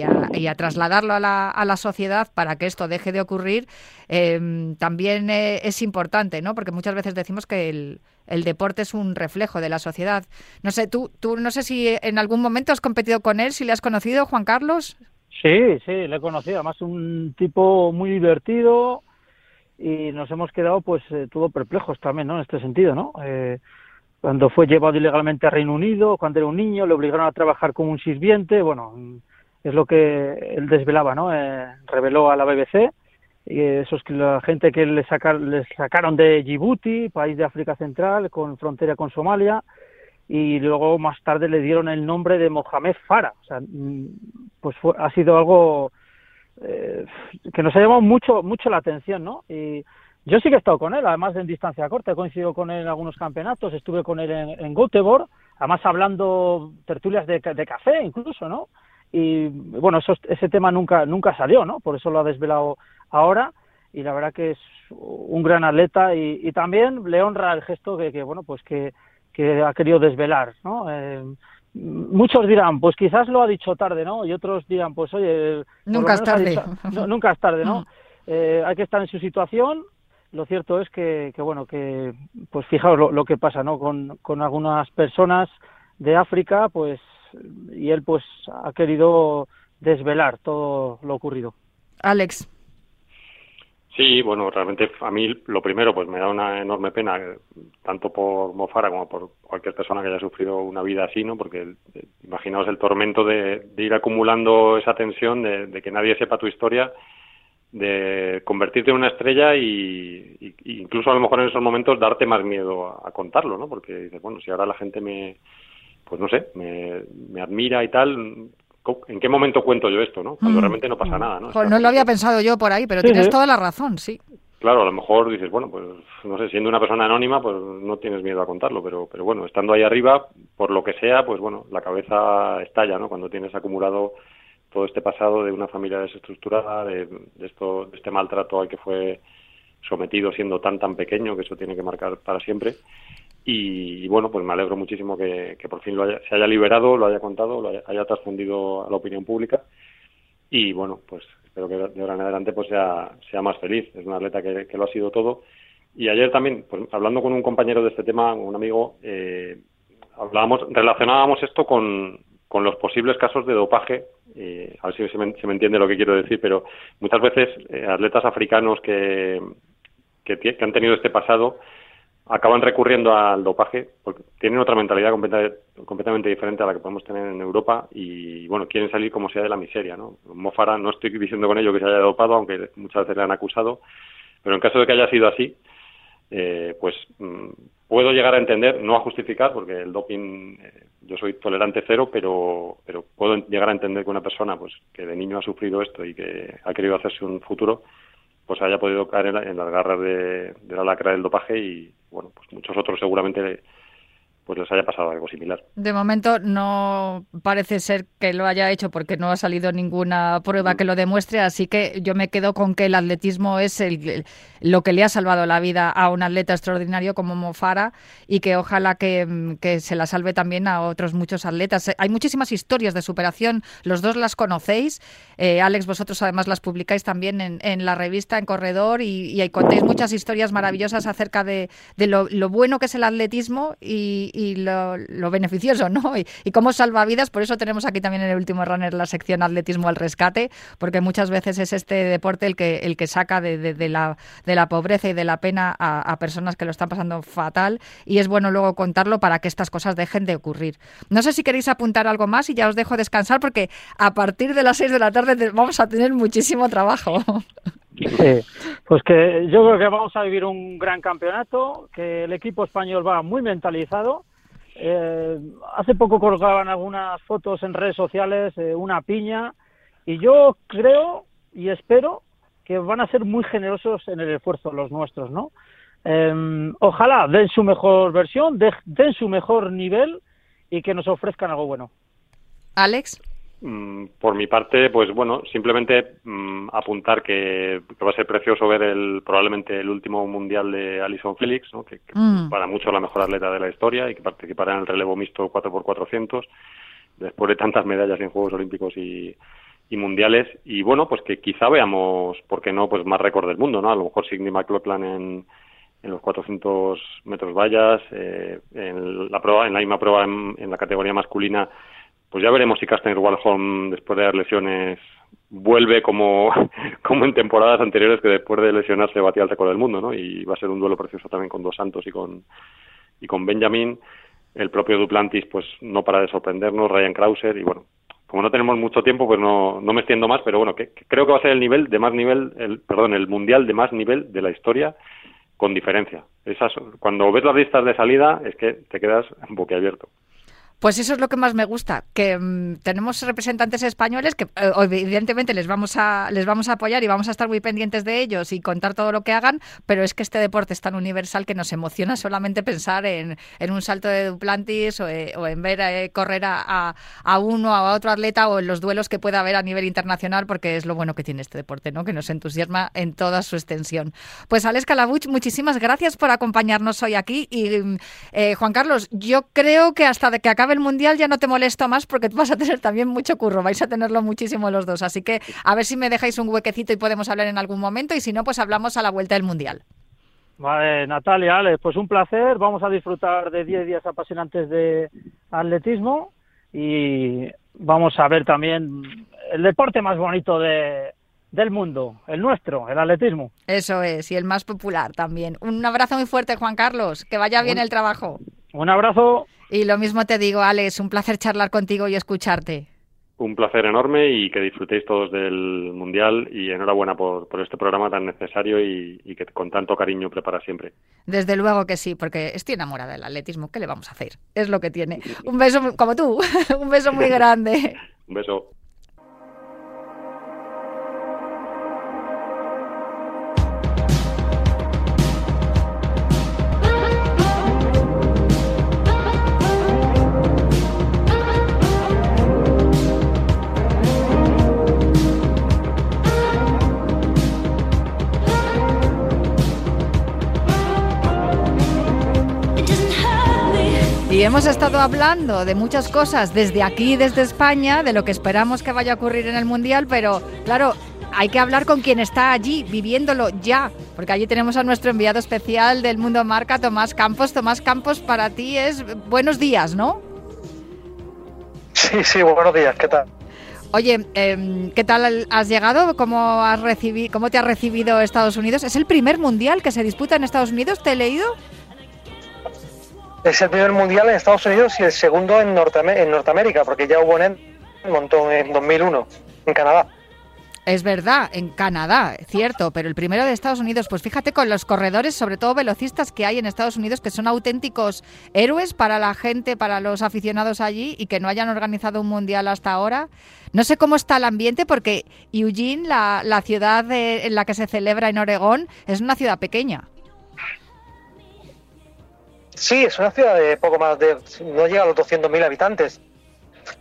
[SPEAKER 2] a, trasladarlo a la, a la, sociedad para que esto deje de ocurrir, em, también eh, es importante, ¿no? Porque muchas veces decimos que el, deporte es un reflejo de la sociedad. No sé, tú, tú no sé si en algún momento has competido con él, si le has conocido, Juan Carlos.
[SPEAKER 3] Sí, sí, le he conocido. Además, un tipo muy divertido y nos hemos quedado, pues, eh, todo perplejos también, ¿no? En este sentido, ¿no? Eh, cuando fue llevado ilegalmente a Reino Unido, cuando era un niño, le obligaron a trabajar como un sirviente. Bueno, es lo que él desvelaba, ¿no? Eh, reveló a la BBC. Y eso es que la gente que le, le sacaron de Djibouti, país de África Central, con frontera con Somalia, y luego más tarde le dieron el nombre de Mohamed Farah. O sea, mm, pues ha sido algo eh, que nos ha llamado mucho mucho la atención, ¿no? Y yo sí que he estado con él, además en distancia corta, he coincidido con él en algunos campeonatos, estuve con él en, en Göteborg, además hablando tertulias de, de café incluso, ¿no? Y bueno, eso, ese tema nunca nunca salió, ¿no? Por eso lo ha desvelado ahora y la verdad que es un gran atleta y, y también le honra el gesto que, que bueno, pues que que ha querido desvelar, ¿no? Eh, muchos dirán, pues quizás lo ha dicho tarde, ¿no? Y otros dirán, pues oye,
[SPEAKER 2] nunca es tarde, <laughs>
[SPEAKER 3] nunca es tarde, ¿no? Eh, hay que estar en su situación. Lo cierto es que, que bueno, que pues fijaos lo, lo, que pasa, ¿no? Con, con algunas personas de África, pues y él pues ha querido desvelar todo lo ocurrido.
[SPEAKER 2] Alex.
[SPEAKER 4] Sí, bueno, realmente a mí lo primero pues me da una enorme pena, tanto por Mofara como por cualquier persona que haya sufrido una vida así, ¿no? Porque eh, imaginaos el tormento de, ir acumulando esa tensión de, que nadie sepa tu historia, de convertirte en una estrella y, incluso a lo mejor en esos momentos darte más miedo a, contarlo, ¿no? Porque dices, bueno, si ahora la gente me, pues no sé, me, me admira y tal, ¿en qué momento cuento yo esto, no? Cuando mm. realmente no pasa nada, ¿no?
[SPEAKER 2] no lo había pensado yo por ahí, pero tienes toda la razón, sí.
[SPEAKER 4] Claro, a lo mejor dices, bueno, pues no sé, siendo una persona anónima, pues no tienes miedo a contarlo, pero, pero bueno, estando ahí arriba, por lo que sea, pues bueno, la cabeza estalla, ¿no? Cuando tienes acumulado todo este pasado de una familia desestructurada, de, de esto, de este maltrato al que fue sometido siendo tan tan pequeño, que eso tiene que marcar para siempre. Y, bueno, pues me alegro muchísimo que, por fin lo se haya liberado, lo haya contado, lo haya, trascendido a la opinión pública. Y bueno, pues espero que de ahora en adelante pues sea, sea más feliz. Es un atleta que, lo ha sido todo. Y ayer también, pues, hablando con un compañero de este tema, un amigo, eh, hablábamos, relacionábamos esto con, con los posibles casos de dopaje, eh, a ver si se me, entiende lo que quiero decir, pero muchas veces eh, atletas africanos que, que, que, han tenido este pasado acaban recurriendo al dopaje porque tienen otra mentalidad completamente diferente a la que podemos tener en Europa y bueno, quieren salir como sea de la miseria, ¿no? Mofara no estoy diciendo con ello que se haya dopado, aunque muchas veces le han acusado, pero en caso de que haya sido así, eh, pues mm, puedo llegar a entender, no a justificar, porque el doping, eh, yo soy tolerante cero, pero, pero puedo llegar a entender que una persona pues que de niño ha sufrido esto y que ha querido hacerse un futuro, pues haya podido caer en, las garras de, de, la lacra del dopaje y, bueno, pues muchos otros seguramente pues les haya pasado algo similar.
[SPEAKER 2] De momento no parece ser que lo haya hecho porque no ha salido ninguna prueba que lo demuestre, así que yo me quedo con que el atletismo es el, lo que le ha salvado la vida a un atleta extraordinario como Mofara y que ojalá que, se la salve también a otros muchos atletas. Hay muchísimas historias de superación, los dos las conocéis, eh, Alex, vosotros además las publicáis también en, la revista, en Corredor, y, y, contáis muchas historias maravillosas acerca de, lo, bueno que es el atletismo y y lo, beneficioso, ¿no? Y, cómo salva vidas, por eso tenemos aquí también en el último runner la sección atletismo al rescate, porque muchas veces es este deporte el que, el que saca de, la, de la pobreza y de la pena a, personas que lo están pasando fatal y es bueno luego contarlo para que estas cosas dejen de ocurrir. No sé si queréis apuntar algo más y ya os dejo descansar porque a partir de las 6 de la tarde vamos a tener muchísimo trabajo. <laughs>
[SPEAKER 3] pues que yo creo que vamos a vivir un gran campeonato, que el equipo español va muy mentalizado eh, hace poco colgaban algunas fotos en redes sociales, eh, una piña, y yo creo y espero que van a ser muy generosos en el esfuerzo los nuestros, ¿no? Eh, ojalá den su mejor versión, den su mejor nivel y que nos ofrezcan algo bueno.
[SPEAKER 2] Alex.
[SPEAKER 4] Mm, por mi parte, pues bueno, simplemente mm, apuntar que, va a ser precioso ver el probablemente el último mundial de Alison Felix, ¿no? que, mm. para mucho la mejor atleta de la historia y que participará en el relevo mixto 4x400 después de tantas medallas en Juegos Olímpicos y, y mundiales y bueno pues que quizá veamos por qué no pues más récord del mundo no a lo mejor Sidney McLaughlin en, en los 400 metros vallas eh, en la prueba en la misma prueba en, la categoría masculina pues ya veremos si Castaner Walholm después de las lesiones vuelve como <laughs> como en temporadas anteriores que después de lesionarse batía el récord del mundo no y va a ser un duelo precioso también con dos Santos y con y con Benjamin el propio Duplantis pues no para de sorprendernos Ryan Krauser y bueno como no tenemos mucho tiempo, pues no, no me extiendo más, pero bueno, que, creo que va a ser el nivel de más nivel, el, perdón, el mundial de más nivel de la historia con diferencia. Esas, cuando ves las listas de salida es que te quedas boquiabierto.
[SPEAKER 2] Pues eso es lo que más me gusta, que mm, tenemos representantes españoles que eh, evidentemente les vamos a les vamos a apoyar y vamos a estar muy pendientes de ellos y contar todo lo que hagan, pero es que este deporte es tan universal que nos emociona solamente pensar en, un salto de Duplantis o, eh, en ver eh, correr a, a, uno o a otro atleta o en los duelos que pueda haber a nivel internacional, porque es lo bueno que tiene este deporte, ¿no? que nos entusiasma en toda su extensión. Pues Alex Calabuch, muchísimas gracias por acompañarnos hoy aquí y Juan Carlos, yo creo que hasta que acabe el Mundial ya no te molesto más porque vas a tener también mucho curro, vais a tenerlo muchísimo los dos. Así que a ver si me dejáis un huequecito y podemos hablar en algún momento y si no, pues hablamos a la vuelta del Mundial.
[SPEAKER 3] Vale, Natalia, Alex, pues un placer. Vamos a disfrutar de 10 días apasionantes de atletismo y vamos a ver también el deporte más bonito de, del mundo, el nuestro, el atletismo.
[SPEAKER 2] Eso es, y el más popular también. Un abrazo muy fuerte, Juan Carlos. Que vaya bien el trabajo.
[SPEAKER 3] Un abrazo.
[SPEAKER 2] Y lo mismo te digo, Alex, un placer charlar contigo y escucharte.
[SPEAKER 4] Un placer enorme y que disfrutéis todos del Mundial y enhorabuena por, este programa tan necesario y, y, que con tanto cariño prepara siempre.
[SPEAKER 2] Desde luego que sí, porque estoy enamorada del atletismo. ¿Qué le vamos a hacer? Es lo que tiene. Un beso como tú, <laughs> un beso muy <laughs> grande.
[SPEAKER 4] un beso.
[SPEAKER 2] Hemos estado hablando de muchas cosas desde aquí, desde España, de lo que esperamos que vaya a ocurrir en el Mundial, pero claro, hay que hablar con quien está allí, viviéndolo ya, porque allí tenemos a nuestro enviado especial del Mundo Marca, Tomás Campos. Tomás Campos, para ti es buenos días, ¿no?
[SPEAKER 5] Sí, sí, buenos días, ¿qué tal?
[SPEAKER 2] Oye, em, ¿qué tal has llegado? ¿Cómo, has recibido, ¿Cómo te ha recibido Estados Unidos? ¿Es el primer mundial que se disputa en Estados Unidos? ¿Te he leído?
[SPEAKER 5] Es el primer mundial en Estados Unidos y el segundo en, Norteamérica, porque ya hubo un montón en 2001, en Canadá.
[SPEAKER 2] Es verdad, en Canadá, cierto, pero el primero de Estados Unidos, pues fíjate con los corredores, sobre todo velocistas que hay en Estados Unidos, que son auténticos héroes para la gente, para los aficionados allí y que no hayan organizado un mundial hasta ahora. No sé cómo está el ambiente porque Eugene, la ciudad en la que se celebra en Oregón, es una ciudad pequeña.
[SPEAKER 5] Sí, es una ciudad de poco más de. no llega a los 200.000 habitantes.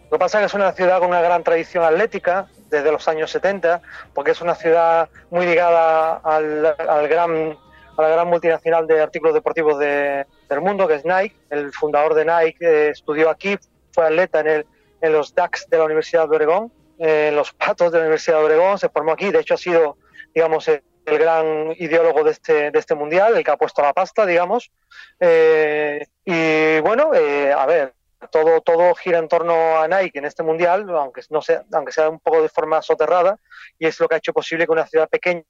[SPEAKER 5] Lo que pasa es que es una ciudad con una gran tradición atlética desde los años 70, porque es una ciudad muy ligada al, gran, a la gran multinacional de artículos deportivos del mundo, que es Nike. El fundador de Nike eh, estudió aquí, fue atleta en, el, en los DAX de la Universidad de Oregón, en los Patos de la Universidad de Oregón, se formó aquí. De hecho, ha sido, digamos, el gran ideólogo de este, de este mundial, el que ha puesto la pasta, digamos. Eh, y bueno, eh, a ver, todo, todo gira en torno a Nike en este mundial, aunque, no sea, aunque sea un poco de forma soterrada, y es lo que ha hecho posible que una ciudad pequeña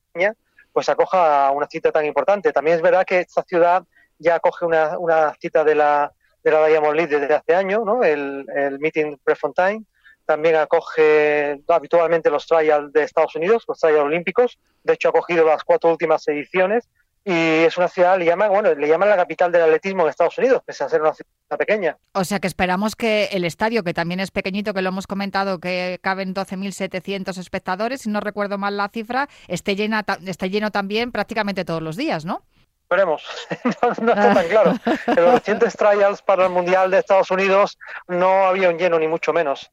[SPEAKER 5] pues acoja una cita tan importante. También es verdad que esta ciudad ya acoge una, una cita de la, de la Diamond League desde hace años, ¿no? el, el Meeting Prefontaine, también acoge habitualmente los trials de Estados Unidos, los trials olímpicos. De hecho, ha acogido las cuatro últimas ediciones y es una ciudad, le llaman, bueno, le llaman la capital del atletismo en Estados Unidos, pese a ser una ciudad pequeña.
[SPEAKER 2] O sea que esperamos que el estadio, que también es pequeñito, que lo hemos comentado, que caben 12.700 espectadores, si no recuerdo mal la cifra, esté, llena, esté lleno también prácticamente todos los días, ¿no?
[SPEAKER 5] Esperemos, <laughs> no, está tan claro. En los recientes trials para el Mundial de Estados Unidos no había un lleno, ni mucho menos.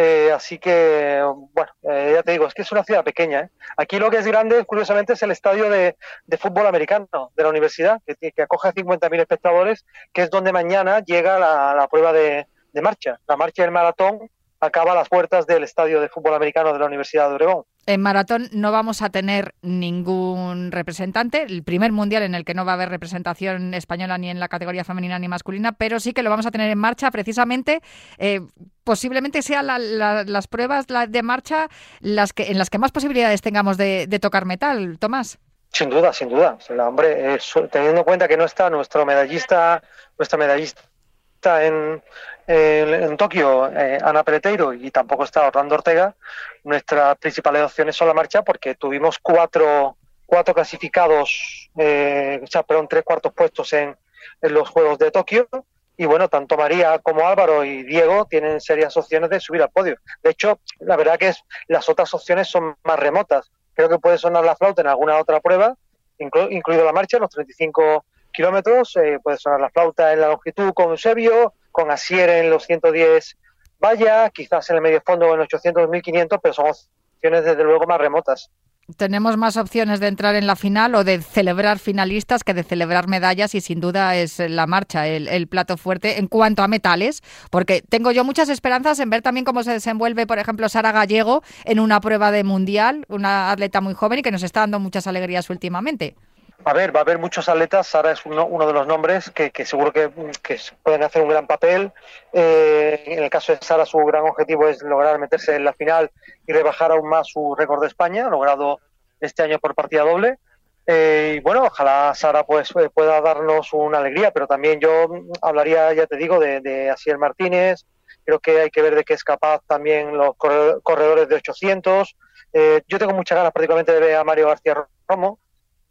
[SPEAKER 5] Eh, así que, bueno, eh, ya te digo, es que es una ciudad pequeña. ¿eh? Aquí lo que es grande, curiosamente, es el estadio de, fútbol americano de la universidad, que, acoge a 50.000 espectadores, que es donde mañana llega la, prueba de, de marcha. La marcha del maratón acaba a las puertas del estadio de fútbol americano de la Universidad de Obregón.
[SPEAKER 2] En maratón no vamos a tener ningún representante, el primer mundial en el que no va a haber representación española ni en la categoría femenina ni masculina, pero sí que lo vamos a tener en marcha precisamente. Eh, posiblemente sean las pruebas de marcha las que en las que más posibilidades tengamos de, tocar metal, Tomás.
[SPEAKER 5] Sin duda, sin duda. hombre, teniendo en cuenta que no está nuestro medallista, nuestra medallista en, en Tokio eh, Ana Peleteiro y tampoco está Orlando Ortega, nuestras principales opciones son la marcha porque tuvimos cuatro, cuatro clasificados, eh, o sea, perdón, tres cuartos puestos en, en los Juegos de Tokio. Y bueno, tanto María como Álvaro y Diego tienen serias opciones de subir al podio. De hecho, la verdad que es, las otras opciones son más remotas. Creo que puede sonar la flauta en alguna otra prueba, incluido la marcha, los 35 kilómetros, eh, puede sonar la flauta en la longitud con Eusebio, con Asier en los 110 vaya, quizás en el medio fondo en 800 1500, pero son opciones desde luego más remotas.
[SPEAKER 2] Tenemos más opciones de entrar en la final o de celebrar finalistas que de celebrar medallas y sin duda es la marcha, el, plato fuerte en cuanto a metales, porque tengo yo muchas esperanzas en ver también cómo se desenvuelve, por ejemplo, Sara Gallego en una prueba de mundial, una atleta muy joven y que nos está dando muchas alegrías últimamente.
[SPEAKER 5] A ver, va a haber muchos atletas. Sara es uno, uno de los nombres que, seguro que, pueden hacer un gran papel. Eh, en el caso de Sara, su gran objetivo es lograr meterse en la final y rebajar aún más su récord de España, logrado este año por partida doble. Eh, y bueno, ojalá Sara pues eh, pueda darnos una alegría, pero también yo hablaría, ya te digo, de, de Asier Martínez. Creo que hay que ver de qué es capaz también los corredores de 800. yo tengo muchas ganas, prácticamente, de ver a Mario García Romo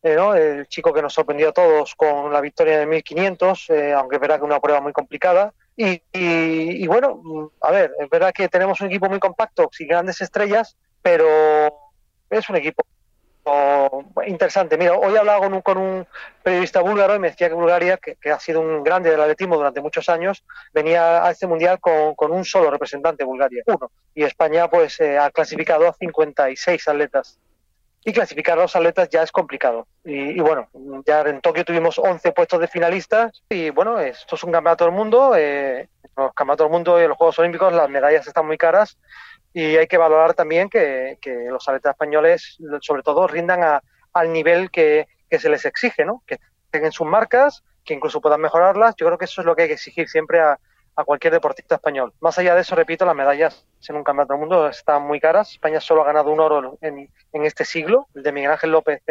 [SPEAKER 5] eh, el chico que nos sorprendió a todos con la victoria de 1500, eh, aunque es verdad que una prueba muy complicada. Y, bueno, a ver, es verdad que tenemos un equipo muy compacto, sin grandes estrellas, pero es un equipo interesante. Mira, hoy he hablado con un, con un periodista búlgaro y me decía que Bulgaria, que, ha sido un grande del atletismo durante muchos años, venía a este mundial con, un solo representante, Bulgaria, uno. Y España pues eh, ha clasificado a 56 atletas y clasificar a los atletas ya es complicado. Y, bueno, ya en Tokio tuvimos 11 puestos de finalistas y bueno, esto es un campeonato del mundo. Eh, los campeonatos del mundo y los Juegos Olímpicos las medallas están muy caras y hay que valorar también que, los atletas españoles, sobre todo, rindan al nivel que, que se les exige, ¿no? que tengan sus marcas, que incluso puedan mejorarlas. Yo creo que eso es lo que hay que exigir siempre a, a cualquier deportista español. Más allá de eso, repito, las medallas en un campeonato del mundo están muy caras. España solo ha ganado un oro en, este siglo, el de Miguel Ángel López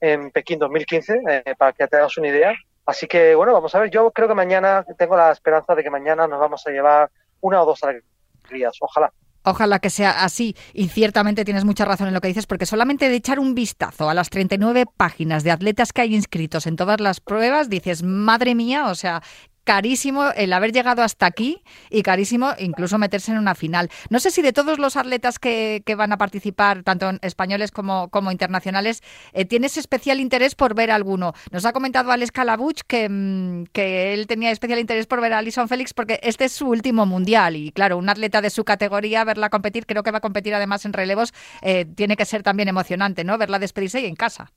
[SPEAKER 5] en, Pekín 2015, eh, para que te hagas una idea. Así que, bueno, vamos a ver. Yo creo que mañana, tengo la esperanza de que mañana nos vamos a llevar una o dos alegrías. Ojalá.
[SPEAKER 2] Ojalá que sea así. Y ciertamente tienes mucha razón en lo que dices, porque solamente de echar un vistazo a las 39 páginas de atletas que hay inscritos en todas las pruebas, dices, madre mía, o sea, carísimo el haber llegado hasta aquí y carísimo incluso meterse en una final. No sé si de todos los atletas que, van a participar, tanto españoles como, como internacionales, eh, tienes especial interés por ver alguno. Nos ha comentado Alex Calabuch que, mm, que él tenía especial interés por ver a Alison Félix porque este es su último mundial y claro, un atleta de su categoría, verla competir, creo que va a competir además en relevos, eh, tiene que ser también emocionante, ¿no? Verla despedirse y en casa.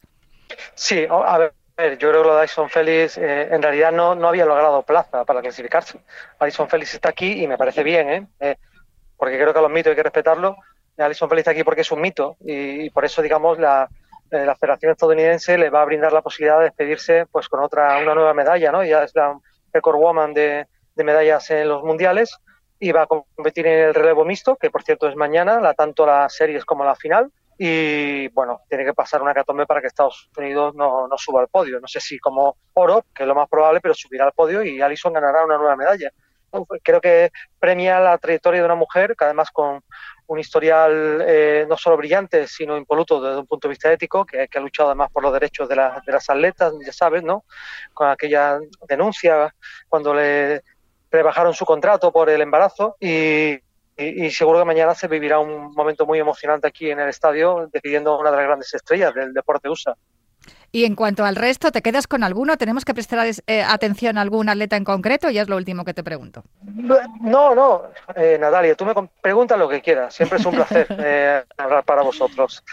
[SPEAKER 5] Sí, a ver, yo creo que lo de Dyson Félix eh, en realidad no, no había logrado plaza para clasificarse. Alison Félix está aquí y me parece bien, ¿eh? ¿eh? porque creo que a los mitos hay que respetarlo. Alison Félix está aquí porque es un mito y, por eso, digamos, la, eh, la, Federación estadounidense le va a brindar la posibilidad de despedirse pues con otra una nueva medalla, ¿no? Ya es la record woman de, de medallas en los mundiales y va a competir en el relevo mixto, que por cierto es mañana, la, tanto las series como la final y bueno, tiene que pasar una catombe para que Estados Unidos no, no, suba al podio. No sé si como oro, que es lo más probable, pero subirá al podio y Alison ganará una nueva medalla. Creo que premia la trayectoria de una mujer que además con un historial eh, no solo brillante, sino impoluto desde un punto de vista ético, que, ha luchado además por los derechos de, de las atletas, ya sabes, ¿no? Con aquella denuncia cuando le rebajaron su contrato por el embarazo y, y, seguro que mañana se vivirá un momento muy emocionante aquí en el estadio, decidiendo una de las grandes estrellas del deporte USA.
[SPEAKER 2] Y en cuanto al resto, ¿te quedas con alguno? ¿Tenemos que prestar eh, atención a algún atleta en concreto? Ya es lo último que te pregunto.
[SPEAKER 5] No, no, eh, Natalia, tú me preguntas lo que quieras. Siempre es un placer <laughs> eh, hablar para vosotros.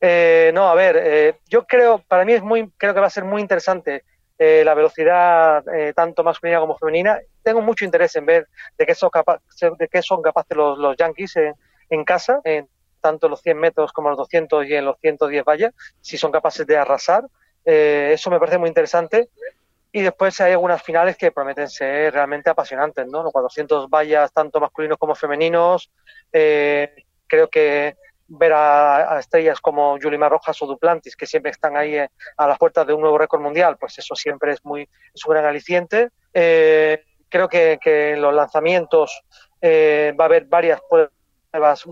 [SPEAKER 5] no, a ver, yo creo, para mí es muy, creo que va a ser muy interesante la velocidad tanto masculina como femenina. Tengo mucho interés en ver de qué son, de qué son capaces los, los Yankees en, en casa, en tanto los 100 metros como los 200 y en los 110 vallas, si son capaces de arrasar. Eh, eso me parece muy interesante. Y después hay algunas finales que prometen ser realmente apasionantes, ¿no? Los 400 vallas, tanto masculinos como femeninos. Eh, creo que ver a, estrellas como Yulimar Rojas o Duplantis, que siempre están ahí eh, a las puertas de un nuevo récord mundial, pues eso siempre es muy es un gran aliciente. creo que, que, en los lanzamientos va a haber varias pruebas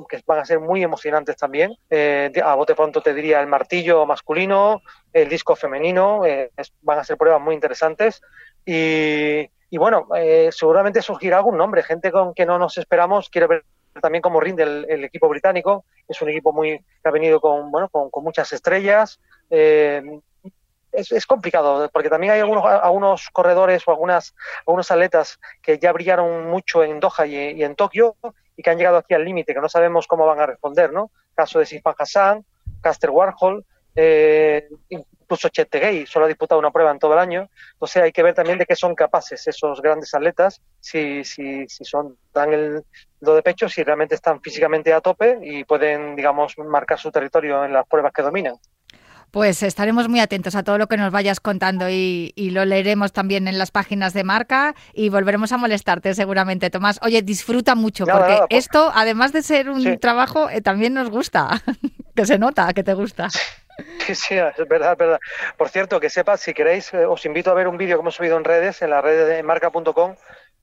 [SPEAKER 5] que van a ser muy emocionantes también. Eh, a bote pronto te diría el martillo masculino, el disco femenino, eh, van a ser pruebas muy interesantes. Y, bueno, eh, seguramente surgirá algún nombre, gente con que no nos esperamos. Quiero ver también cómo rinde el, equipo británico. Es un equipo muy que ha venido con, bueno, con, muchas estrellas. Es, complicado porque también hay algunos, algunos corredores o algunas, algunos atletas que ya brillaron mucho en Doha y, y en Tokio y que han llegado aquí al límite, que no sabemos cómo van a responder, ¿no? Caso de Sifan Hassan, Caster Warhol, eh, incluso Chet Gay, solo ha disputado una prueba en todo el año. Entonces hay que ver también de qué son capaces esos grandes atletas, si, si, si son dan el lo de pecho, si realmente están físicamente a tope y pueden, digamos, marcar su territorio en las pruebas que dominan.
[SPEAKER 2] Pues estaremos muy atentos a todo lo que nos vayas contando y, lo leeremos también en las páginas de marca y volveremos a molestarte seguramente, Tomás. Oye, disfruta mucho porque pues esto, además de ser un trabajo, eh, también nos gusta, <laughs> que se nota que te gusta. <laughs>
[SPEAKER 5] Sí, sí, es verdad, es verdad. Por cierto, que sepas, si queréis, eh, os invito a ver un vídeo que hemos subido en redes, en la red de marca.com,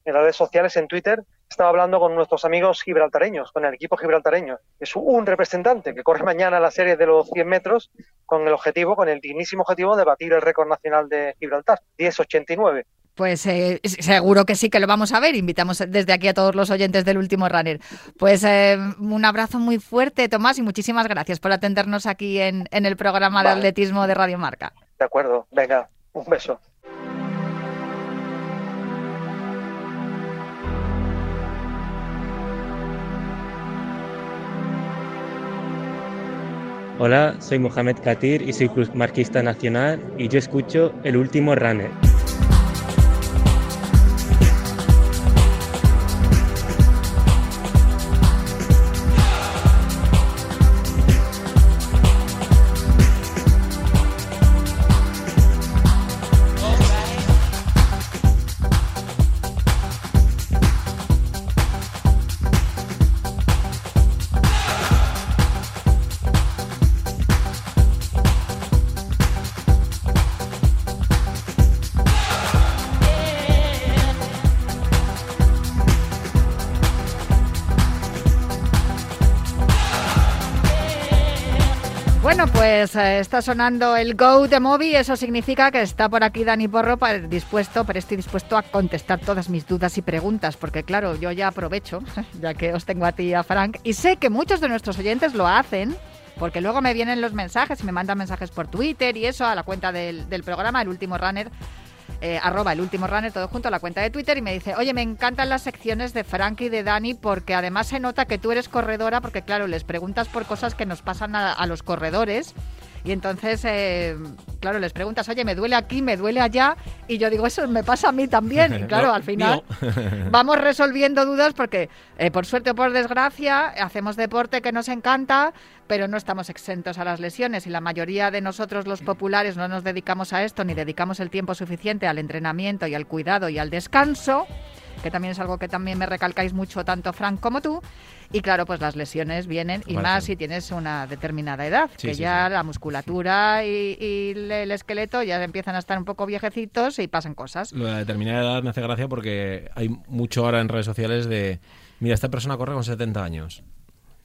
[SPEAKER 5] en las redes sociales, en Twitter, estaba hablando con nuestros amigos gibraltareños, con el equipo gibraltareño. Es un representante que corre mañana la serie de los 100 metros con el objetivo, con el dignísimo objetivo de batir el récord nacional de Gibraltar, 10.89.
[SPEAKER 2] Pues eh, seguro que sí que lo vamos a ver. Invitamos desde aquí a todos los oyentes del último runner. Pues eh, un abrazo muy fuerte, Tomás, y muchísimas gracias por atendernos aquí en, el programa de atletismo de Radio Marca.
[SPEAKER 5] De acuerdo, venga, un beso.
[SPEAKER 6] Hola, soy Mohamed Katir y soy marquista nacional y yo escucho El Último Runner.
[SPEAKER 2] Pues eh, está sonando el Go de Moby, eso significa que está por aquí Dani Porro para, dispuesto, pero estoy dispuesto a contestar todas mis dudas y preguntas, porque claro, yo ya aprovecho, <laughs> ya que os tengo a ti y a Frank, y sé que muchos de nuestros oyentes lo hacen, porque luego me vienen los mensajes y me mandan mensajes por Twitter y eso a la cuenta del, del programa, el último runner eh, arroba el último runner, todo junto a la cuenta de Twitter, y me dice, oye, me encantan las secciones de Frank y de Dani porque además se nota que tú eres corredora, porque claro, les preguntas por cosas que nos pasan a los corredores y entonces, eh, claro, les preguntas, oye, me duele aquí, me duele allá, y yo digo, eso me pasa a mí también. <laughs> Y claro, al final <laughs> vamos resolviendo dudas porque, eh, por suerte o por desgracia, hacemos deporte que nos encanta, pero no estamos exentos a las lesiones. Y la mayoría de nosotros los populares no nos dedicamos a esto ni dedicamos el tiempo suficiente al entrenamiento y al cuidado y al descanso que también es algo que también me recalcáis mucho tanto Frank como tú. Y claro, pues las lesiones vienen, y más si tienes una determinada edad, que ya la musculatura y, el esqueleto ya empiezan a estar un poco viejecitos y pasan cosas.
[SPEAKER 7] Lo de la determinada edad me hace gracia porque hay mucho ahora en redes sociales de, mira, esta persona corre con 70 años.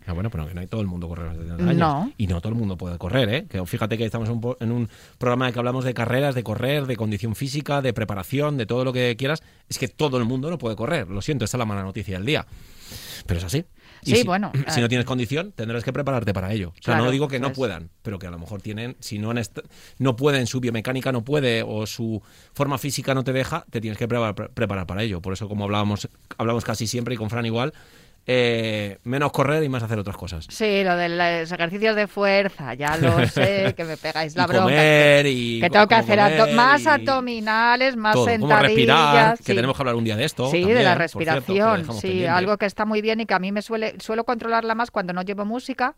[SPEAKER 7] Ah, bueno, pero que no hay todo el mundo corre con 70 años. Y no todo el mundo puede correr, ¿eh? Que fíjate que estamos en un, en un programa en que hablamos de carreras, de correr, de condición física, de preparación, de todo lo que quieras. Es que todo el mundo no puede correr. Lo siento, esta es la mala noticia del día. Pero es así.
[SPEAKER 2] sí, bueno. <clears throat>
[SPEAKER 7] Si no tienes condición, tendrás que prepararte para ello. O sea, no digo que no puedan, pero que a lo mejor tienen, si no, no pueden, su biomecánica no puede o su forma física no te deja, te tienes que preparar, para ello. Por eso, como hablábamos, hablamos casi siempre y con Fran igual, eh, menos correr y más hacer otras cosas.
[SPEAKER 2] Sí, lo de los ejercicios de fuerza, ya lo <laughs> sé, que me pegáis la bronca.
[SPEAKER 7] que,
[SPEAKER 2] tengo que hacer más abdominales, más sentadillas.
[SPEAKER 7] respirar, que tenemos que hablar un día de esto.
[SPEAKER 2] Sí, de la respiración, sí, algo que está muy bien y que a mí me suele, suelo controlarla más cuando no llevo música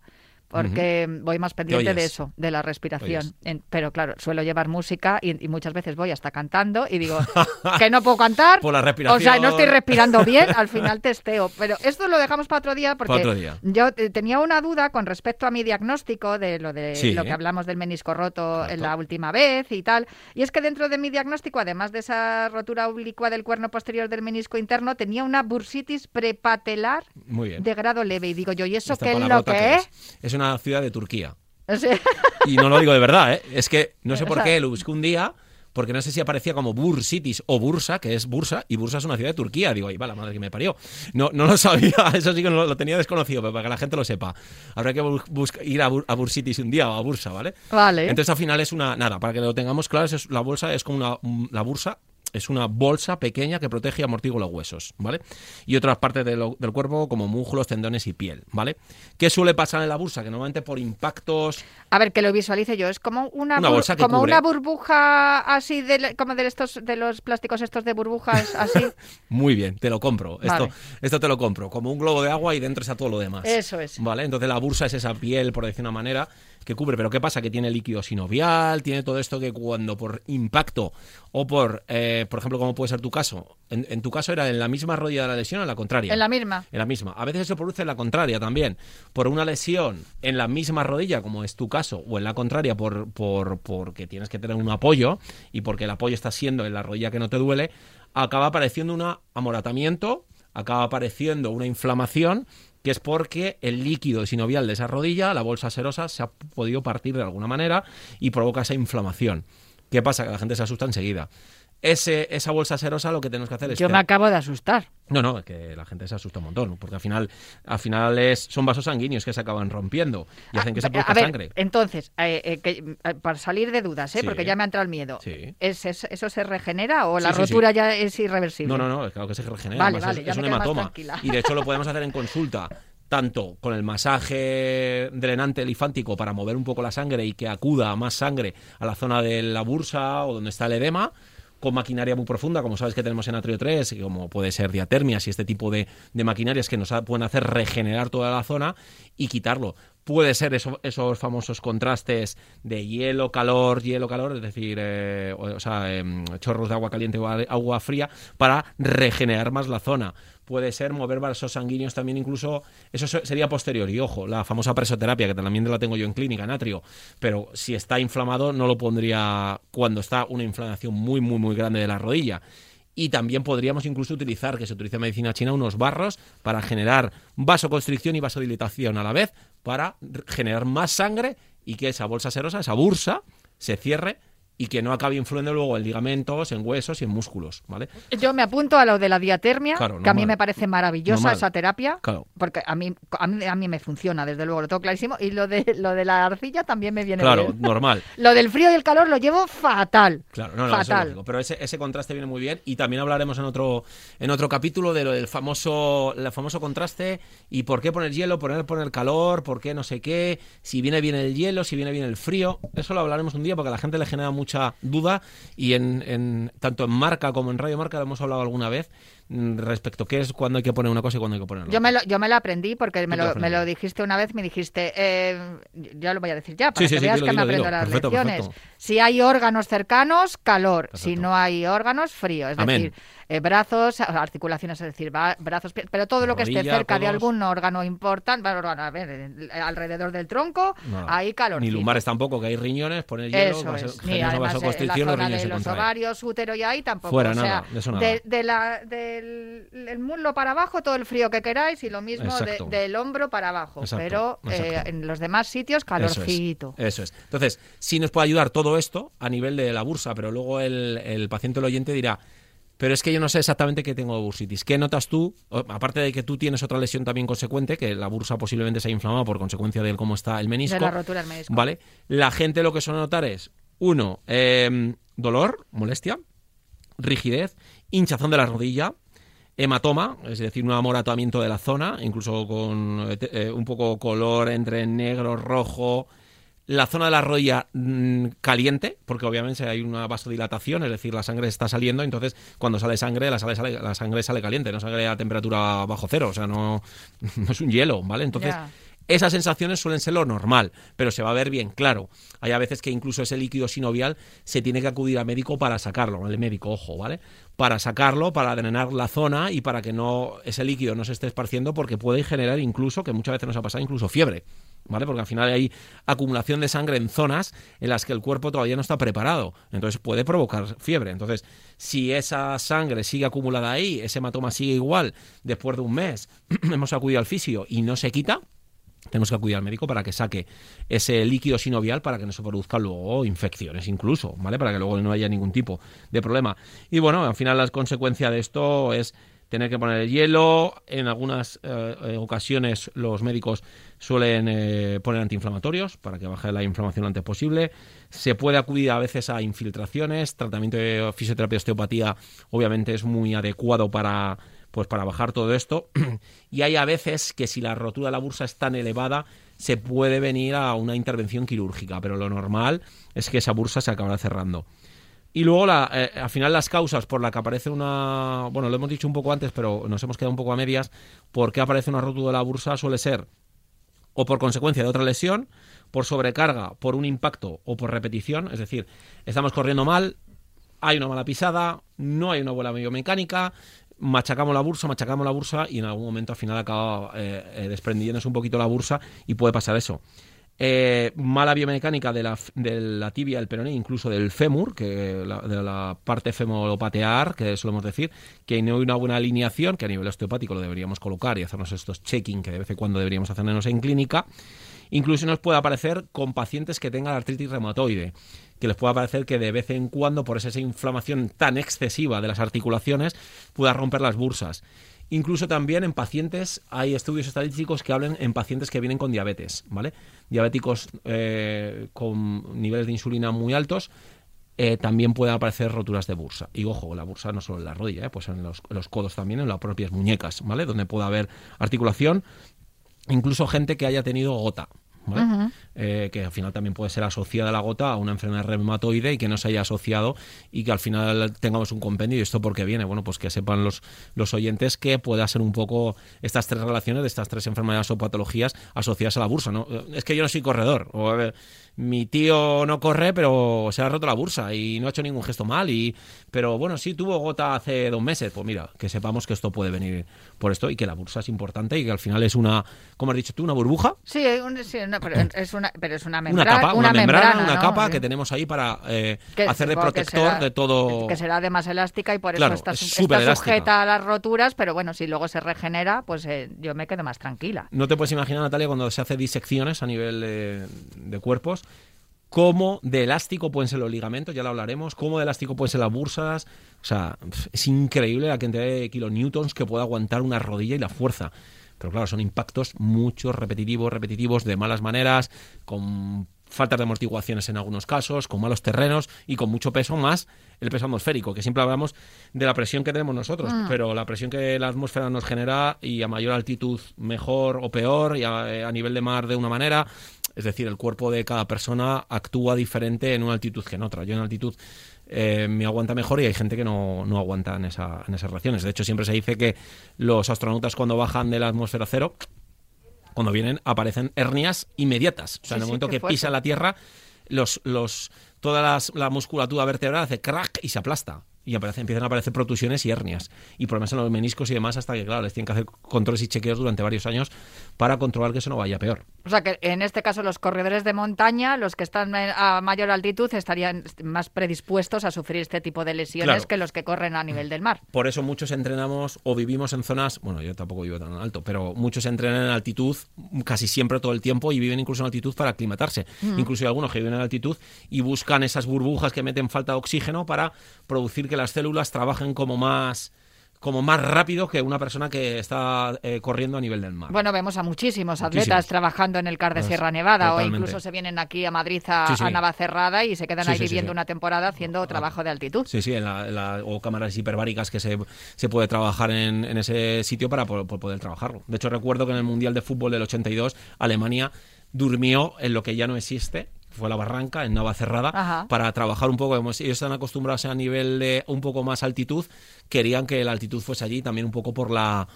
[SPEAKER 2] porque voy más pendiente de eso, de la respiración. pero claro, suelo llevar música y, muchas veces voy hasta cantando y digo <laughs> que no puedo cantar.
[SPEAKER 7] Por la respiración.
[SPEAKER 2] O sea, no estoy respirando bien, al final testeo. Pero esto lo dejamos para otro día porque yo eh, tenía una duda con respecto a mi diagnóstico de lo de lo que hablamos del menisco roto en la última vez y tal. Y es que dentro de mi diagnóstico, además de esa rotura oblicua del cuerno posterior del menisco interno, tenía una bursitis prepatelar de grado leve. Y digo yo, ¿y eso qué es lo que es?
[SPEAKER 7] Es una ciudad de Turquía. <laughs> Y no lo digo de verdad, ¿eh? Es que no sé por qué lo busqué un día, porque no sé si aparecía como Bursitis o Bursa, que es Bursa, y Bursa es una ciudad de Turquía. Digo, ahí va la madre que me parió. No, no lo <laughs> sabía, eso sí que lo, tenía desconocido, pero para que la gente lo sepa. Habrá que ir a, Bursitis un día o a Bursa, ¿vale?
[SPEAKER 2] Vale.
[SPEAKER 7] Entonces al final es una, nada, para que lo tengamos claro, es, la bolsa es como una, la bursa es una bolsa pequeña que protege y amortigua los huesos, ¿vale? Y otras partes del cuerpo como músculos, tendones y piel, ¿vale? ¿Qué suele pasar en la bursa? Que normalmente por impactos...
[SPEAKER 2] A ver, que lo visualice yo. Es como una, bolsa como una burbuja así, de, como de estos de los plásticos estos de burbujas <laughs> así.
[SPEAKER 7] Muy bien, te lo compro. Esto, esto te lo compro. Como un globo de agua y dentro está todo lo demás.
[SPEAKER 2] Eso es.
[SPEAKER 7] ¿Vale? Entonces la bursa es esa piel, por decir una manera, que cubre. Pero ¿qué pasa? Que tiene líquido sinovial, tiene todo esto que cuando por impacto o por, eh, por ejemplo, como puede ser tu caso, en, tu caso era en la misma rodilla de la lesión o en la contraria.
[SPEAKER 2] En la misma.
[SPEAKER 7] En la misma. A veces se produce en la contraria también. Por una lesión en la misma rodilla, como es tu caso, o en la contraria por, por porque tienes que tener un apoyo y porque el apoyo está siendo en la rodilla que no te duele, acaba apareciendo un amoratamiento, acaba apareciendo una inflamación que es porque el líquido sinovial de esa rodilla, la bolsa serosa, se ha podido partir de alguna manera y provoca esa inflamación. ¿Qué pasa? Que la gente se asusta enseguida. Ese, esa bolsa serosa lo que tenemos que hacer es...
[SPEAKER 2] Yo me acabo de asustar.
[SPEAKER 7] No, no, que la gente se asusta un montón, porque al final, al final es, son vasos sanguíneos que se acaban rompiendo y hacen que se produzca sangre.
[SPEAKER 2] Entonces, eh, eh, eh, para salir de dudas, porque ya me ha entrado el miedo, ¿es, ¿eso se regenera o la rotura ya es irreversible?
[SPEAKER 7] No, no, no, claro que se regenera. es, un hematoma. Y de hecho lo podemos hacer en consulta tanto con el masaje drenante linfático para mover un poco la sangre y que acuda más sangre a la zona de la bursa o donde está el edema, con maquinaria muy profunda, como sabes que tenemos en Atrio 3, como puede ser diatermias y este tipo de, de maquinarias que nos pueden hacer regenerar toda la zona y quitarlo. Puede ser esos famosos contrastes de hielo, calor, hielo, calor, es decir, eh, o, sea, em, chorros de agua caliente o agua fría, para regenerar más la zona puede ser mover vasos sanguíneos también incluso, eso sería posterior. Y ojo, la famosa presoterapia, que también la tengo yo en clínica, natrio, pero si está inflamado no lo pondría cuando está una inflamación muy, muy, muy grande de la rodilla. Y también podríamos incluso utilizar, que se utiliza en medicina china, unos barros para generar vasoconstricción y vasodilatación a la vez, para generar más sangre y que esa bolsa serosa, esa bursa, se cierre y que no acabe influyendo luego en ligamentos, en huesos y en músculos, ¿vale?
[SPEAKER 2] Yo me apunto a lo de la diatermia, que a mí me parece maravillosa esa terapia, porque a mí, a mí, me funciona, desde luego, lo tengo clarísimo, y lo de lo de la arcilla también me viene
[SPEAKER 7] claro, <laughs> normal.
[SPEAKER 2] lo del frío y el calor lo llevo fatal.
[SPEAKER 7] Claro, no, no, fatal. pero ese, ese contraste viene muy bien y también hablaremos en otro en otro capítulo de lo del famoso el famoso contraste y por qué poner hielo, poner poner calor, por qué no sé qué, si viene bien el hielo, si viene bien el frío, eso lo hablaremos un día porque a la gente le genera mucho mucha duda y en, en, tanto en Marca como en Radio Marca lo hemos hablado alguna vez Mm, respecto a qué es cuando hay que poner una cosa y cuando hay que poner otra.
[SPEAKER 2] Yo me lo, yo me lo aprendí porque me lo, me lo, dijiste una vez, me dijiste, eh, ya lo voy a decir ya, para que veas que me aprendo las lecciones. Si hay órganos cercanos, calor. Si no hay órganos, frío. Es decir, eh, brazos, articulaciones, es decir, brazos, pero todo lo que esté cerca de algún órgano importante, a ver, alrededor del tronco, hay calor.
[SPEAKER 7] Ni lumbares tampoco, que hay riñones, poner hielo,
[SPEAKER 2] Eso es. Ni además eh, la zona de los ovarios, útero y ahí tampoco.
[SPEAKER 7] Fuera, nada, de, eso nada.
[SPEAKER 2] de, la, de el muslo para abajo, todo el frío que queráis y lo mismo del hombro para abajo. pero eh, en los demás sitios, calorcito.
[SPEAKER 7] Eso es, Entonces, si nos puede ayudar todo esto a nivel de la bursa, pero luego el, el paciente el oyente dirá, Pero es que yo no sé exactamente qué tengo de bursitis. ¿Qué notas tú? Aparte de que tú tienes otra lesión también consecuente, que la bursa posiblemente se ha inflamado por consecuencia de cómo está el menisco.
[SPEAKER 2] De la rotura del menisco.
[SPEAKER 7] ¿Vale? La gente lo que suele notar es, uno, em, dolor, molestia, rigidez, hinchazón de la rodilla, hematoma, es decir, un amoratamiento de la zona, incluso con eh, eh, un poco color entre negro, rojo, la zona de la rodilla mm, caliente, porque obviamente hay una vasodilatación, es decir, la sangre está saliendo, entonces cuando sale sangre, la, sale, la sangre sale caliente, no sale a temperatura bajo cero, o sea, no, <laughs> no es un hielo, ¿vale? Entonces, esas sensaciones suelen ser lo normal, pero se va a ver bien claro. Hay a veces que incluso ese líquido sinovial se tiene que acudir al médico para sacarlo, el médico, ojo, ¿vale? Para sacarlo, para drenar la zona y para que no ese líquido no se esté esparciendo porque puede generar incluso, que muchas veces nos ha pasado, incluso fiebre. ¿Vale? Porque al final hay acumulación de sangre en zonas en las que el cuerpo todavía no está preparado. Entonces puede provocar fiebre. Entonces, si esa sangre sigue acumulada ahí, ese hematoma sigue igual después de un mes, <clears throat> hemos acudido al fisio y no se quita, tenemos que acudir al médico para que saque ese líquido sinovial para que no se produzcan luego infecciones incluso, ¿vale? Para que luego no haya ningún tipo de problema. Y bueno, al final la consecuencia de esto es tener que poner el hielo. En algunas eh, eh, ocasiones los médicos suelen eh, poner antiinflamatorios para que baje la inflamación lo antes posible. Se puede acudir a veces a infiltraciones. Tratamiento de fisioterapia osteopatía obviamente es muy adecuado para pues para bajar todo esto. <clears throat> y hay a veces que si la rotura de la bursa es tan elevada, se puede venir a una intervención quirúrgica, pero lo normal es que esa bursa se acabará cerrando. Y luego, la, eh, al final, las causas por las que aparece una. Bueno, lo hemos dicho un poco antes, pero nos hemos quedado un poco a medias. ¿Por qué aparece una rotura de la bursa? Suele ser o por consecuencia de otra lesión, por sobrecarga, por un impacto o por repetición. Es decir, estamos corriendo mal, hay una mala pisada, no hay una buena biomecánica, machacamos la bursa, machacamos la bursa y en algún momento al final acaba eh, eh, desprendiéndose un poquito la bursa y puede pasar eso. Eh, mala biomecánica de la, de la tibia, el peroné, incluso del fémur, que de la parte femoropatear, que solemos decir, que no hay una buena alineación, que a nivel osteopático lo deberíamos colocar y hacernos estos checking que de vez en cuando deberíamos hacernos en clínica. Incluso nos puede aparecer con pacientes que tengan artritis reumatoide, que les pueda parecer que de vez en cuando, por esa inflamación tan excesiva de las articulaciones, pueda romper las bursas. Incluso también en pacientes, hay estudios estadísticos que hablan en pacientes que vienen con diabetes, ¿vale? Diabéticos eh, con niveles de insulina muy altos, eh, también pueden aparecer roturas de bursa. Y ojo, la bursa no solo en la rodilla, eh, pues en los, en los, codos también, en las propias muñecas, ¿vale? Donde puede haber articulación. Incluso gente que haya tenido gota, eh, que al final también puede ser asociada la gota a una enfermedad reumatoide y que no se haya asociado y que al final tengamos un compendio. ¿Y esto por qué viene? Bueno, pues que sepan los, los oyentes que pueda ser un poco estas tres relaciones de estas tres enfermedades o patologías asociadas a la bursa. ¿no? Es que yo no soy corredor. O, mi tío no corre, pero se ha roto la bursa y no ha hecho ningún gesto mal. Y, pero bueno, sí tuvo gota hace dos meses. Pues mira, que sepamos que esto puede venir por esto y que la bursa es importante y que al final es una, como has dicho tú, una burbuja.
[SPEAKER 2] Sí, pero, es una, pero es una membrana. Una capa, una,
[SPEAKER 7] membrana, una capa que tenemos ahí para eh, hacer de protector de todo.
[SPEAKER 2] Que será además elástica y por eso está, sujeta a las roturas, pero bueno, si luego se regenera, pues eh, yo me quedo más tranquila.
[SPEAKER 7] No te puedes imaginar, Natalia, cuando se hace disecciones a nivel de cuerpos cómo de elástico pueden ser los ligamentos, ya lo hablaremos, cómo de elástico pueden ser las bursas. O sea, es increíble la cantidad de kilonewtons que puede aguantar una rodilla y la fuerza. Pero claro, son impactos muchos, repetitivos, repetitivos, de malas maneras, con faltas de amortiguaciones en algunos casos, con malos terrenos y con mucho peso más el peso atmosférico, que siempre hablamos de la presión que tenemos nosotros, mm. pero la presión que la atmósfera nos genera y a mayor altitud mejor o peor y a, a nivel de mar de una manera, es decir, el cuerpo de cada persona actúa diferente en una altitud que en otra. Yo en altitud eh, me aguanta mejor y hay gente que no, no aguanta en, esa, en esas relaciones. De hecho, siempre se dice que los astronautas cuando bajan de la atmósfera cero, cuando vienen, aparecen hernias inmediatas. O sea, en el momento que pisan la Tierra, los, los, toda la musculatura vertebral hace crack y se aplasta y empiezan a aparecer protusiones y hernias y problemas en los meniscos y demás hasta que, claro, les tienen que hacer controles y chequeos durante varios años para controlar que eso no vaya peor.
[SPEAKER 2] O sea que en este caso los corredores de montaña, los que están a mayor altitud, estarían más predispuestos a sufrir este tipo de lesiones que los que corren a nivel del mar.
[SPEAKER 7] Por eso muchos entrenamos o vivimos en zonas, bueno, yo tampoco vivo tan alto, pero muchos entrenan en altitud casi siempre todo el tiempo y viven incluso en altitud para aclimatarse. Incluso hay algunos que viven en altitud y buscan esas burbujas que meten falta de oxígeno para producir que las células trabajen como más como más rápido que una persona que está eh, corriendo a nivel del mar.
[SPEAKER 2] Bueno, vemos a muchísimos atletas trabajando en el CAR de pues, Sierra Nevada o incluso se vienen aquí a Madrid a, Navacerrada y se quedan ahí viviendo una temporada haciendo ah, trabajo de altitud.
[SPEAKER 7] Sí, sí, en la, o cámaras hiperbáricas que se, se puede trabajar en, ese sitio para poder trabajarlo. De hecho, recuerdo que en el Mundial de Fútbol del 82 Alemania durmió en lo que ya no existe, fue la barranca en Nava Cerrada para trabajar un poco ellos están acostumbrados a nivel de un poco más altitud querían que la altitud fuese allí también un poco por la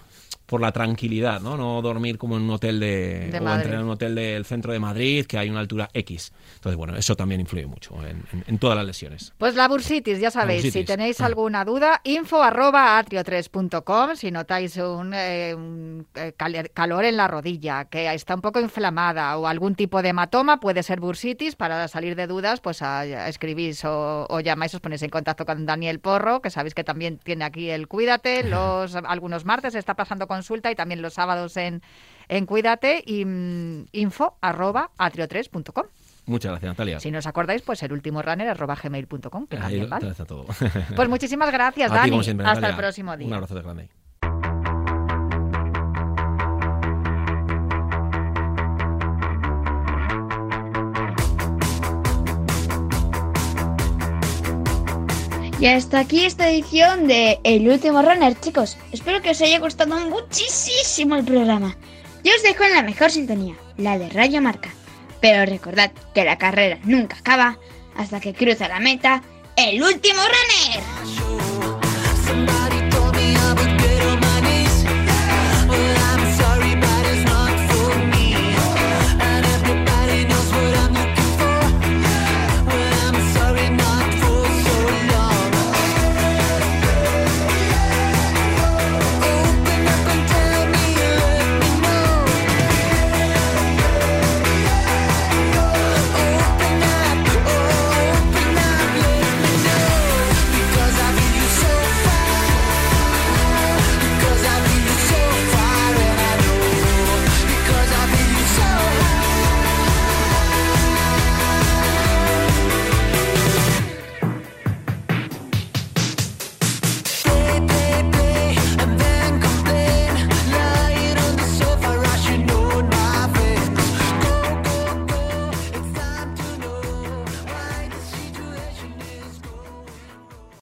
[SPEAKER 7] por la tranquilidad, ¿no? No dormir como en un hotel de, o entrar en un hotel del centro de Madrid que hay una altura X. Entonces, bueno, eso también influye mucho en, todas las lesiones.
[SPEAKER 2] Pues la bursitis, ya sabéis, si tenéis ah. alguna duda, info arroba atrio3.com, si notáis un, eh, eh, calor en la rodilla, que está un poco inflamada o algún tipo de hematoma, puede ser bursitis, para salir de dudas, pues escribís o, llamáis, os ponéis en contacto con Daniel Porro, que sabéis que también tiene aquí el Cuídate, los algunos martes está pasando con consulta y también los sábados en, en Cuídate y mm, info arroba atrio3.com.
[SPEAKER 7] Muchas gracias, Natalia.
[SPEAKER 2] Si no os acordáis, pues el último runner arroba gmail.com. Pues muchísimas gracias, Dani. Hasta el próximo día.
[SPEAKER 7] Un abrazo de grande.
[SPEAKER 8] Y hasta aquí esta edición de El último runner, chicos. Espero que os haya gustado muchísimo el programa. Yo os dejo en la mejor sintonía, la de Rayo Marca. Pero recordad que la carrera nunca acaba hasta que cruza la meta el último runner.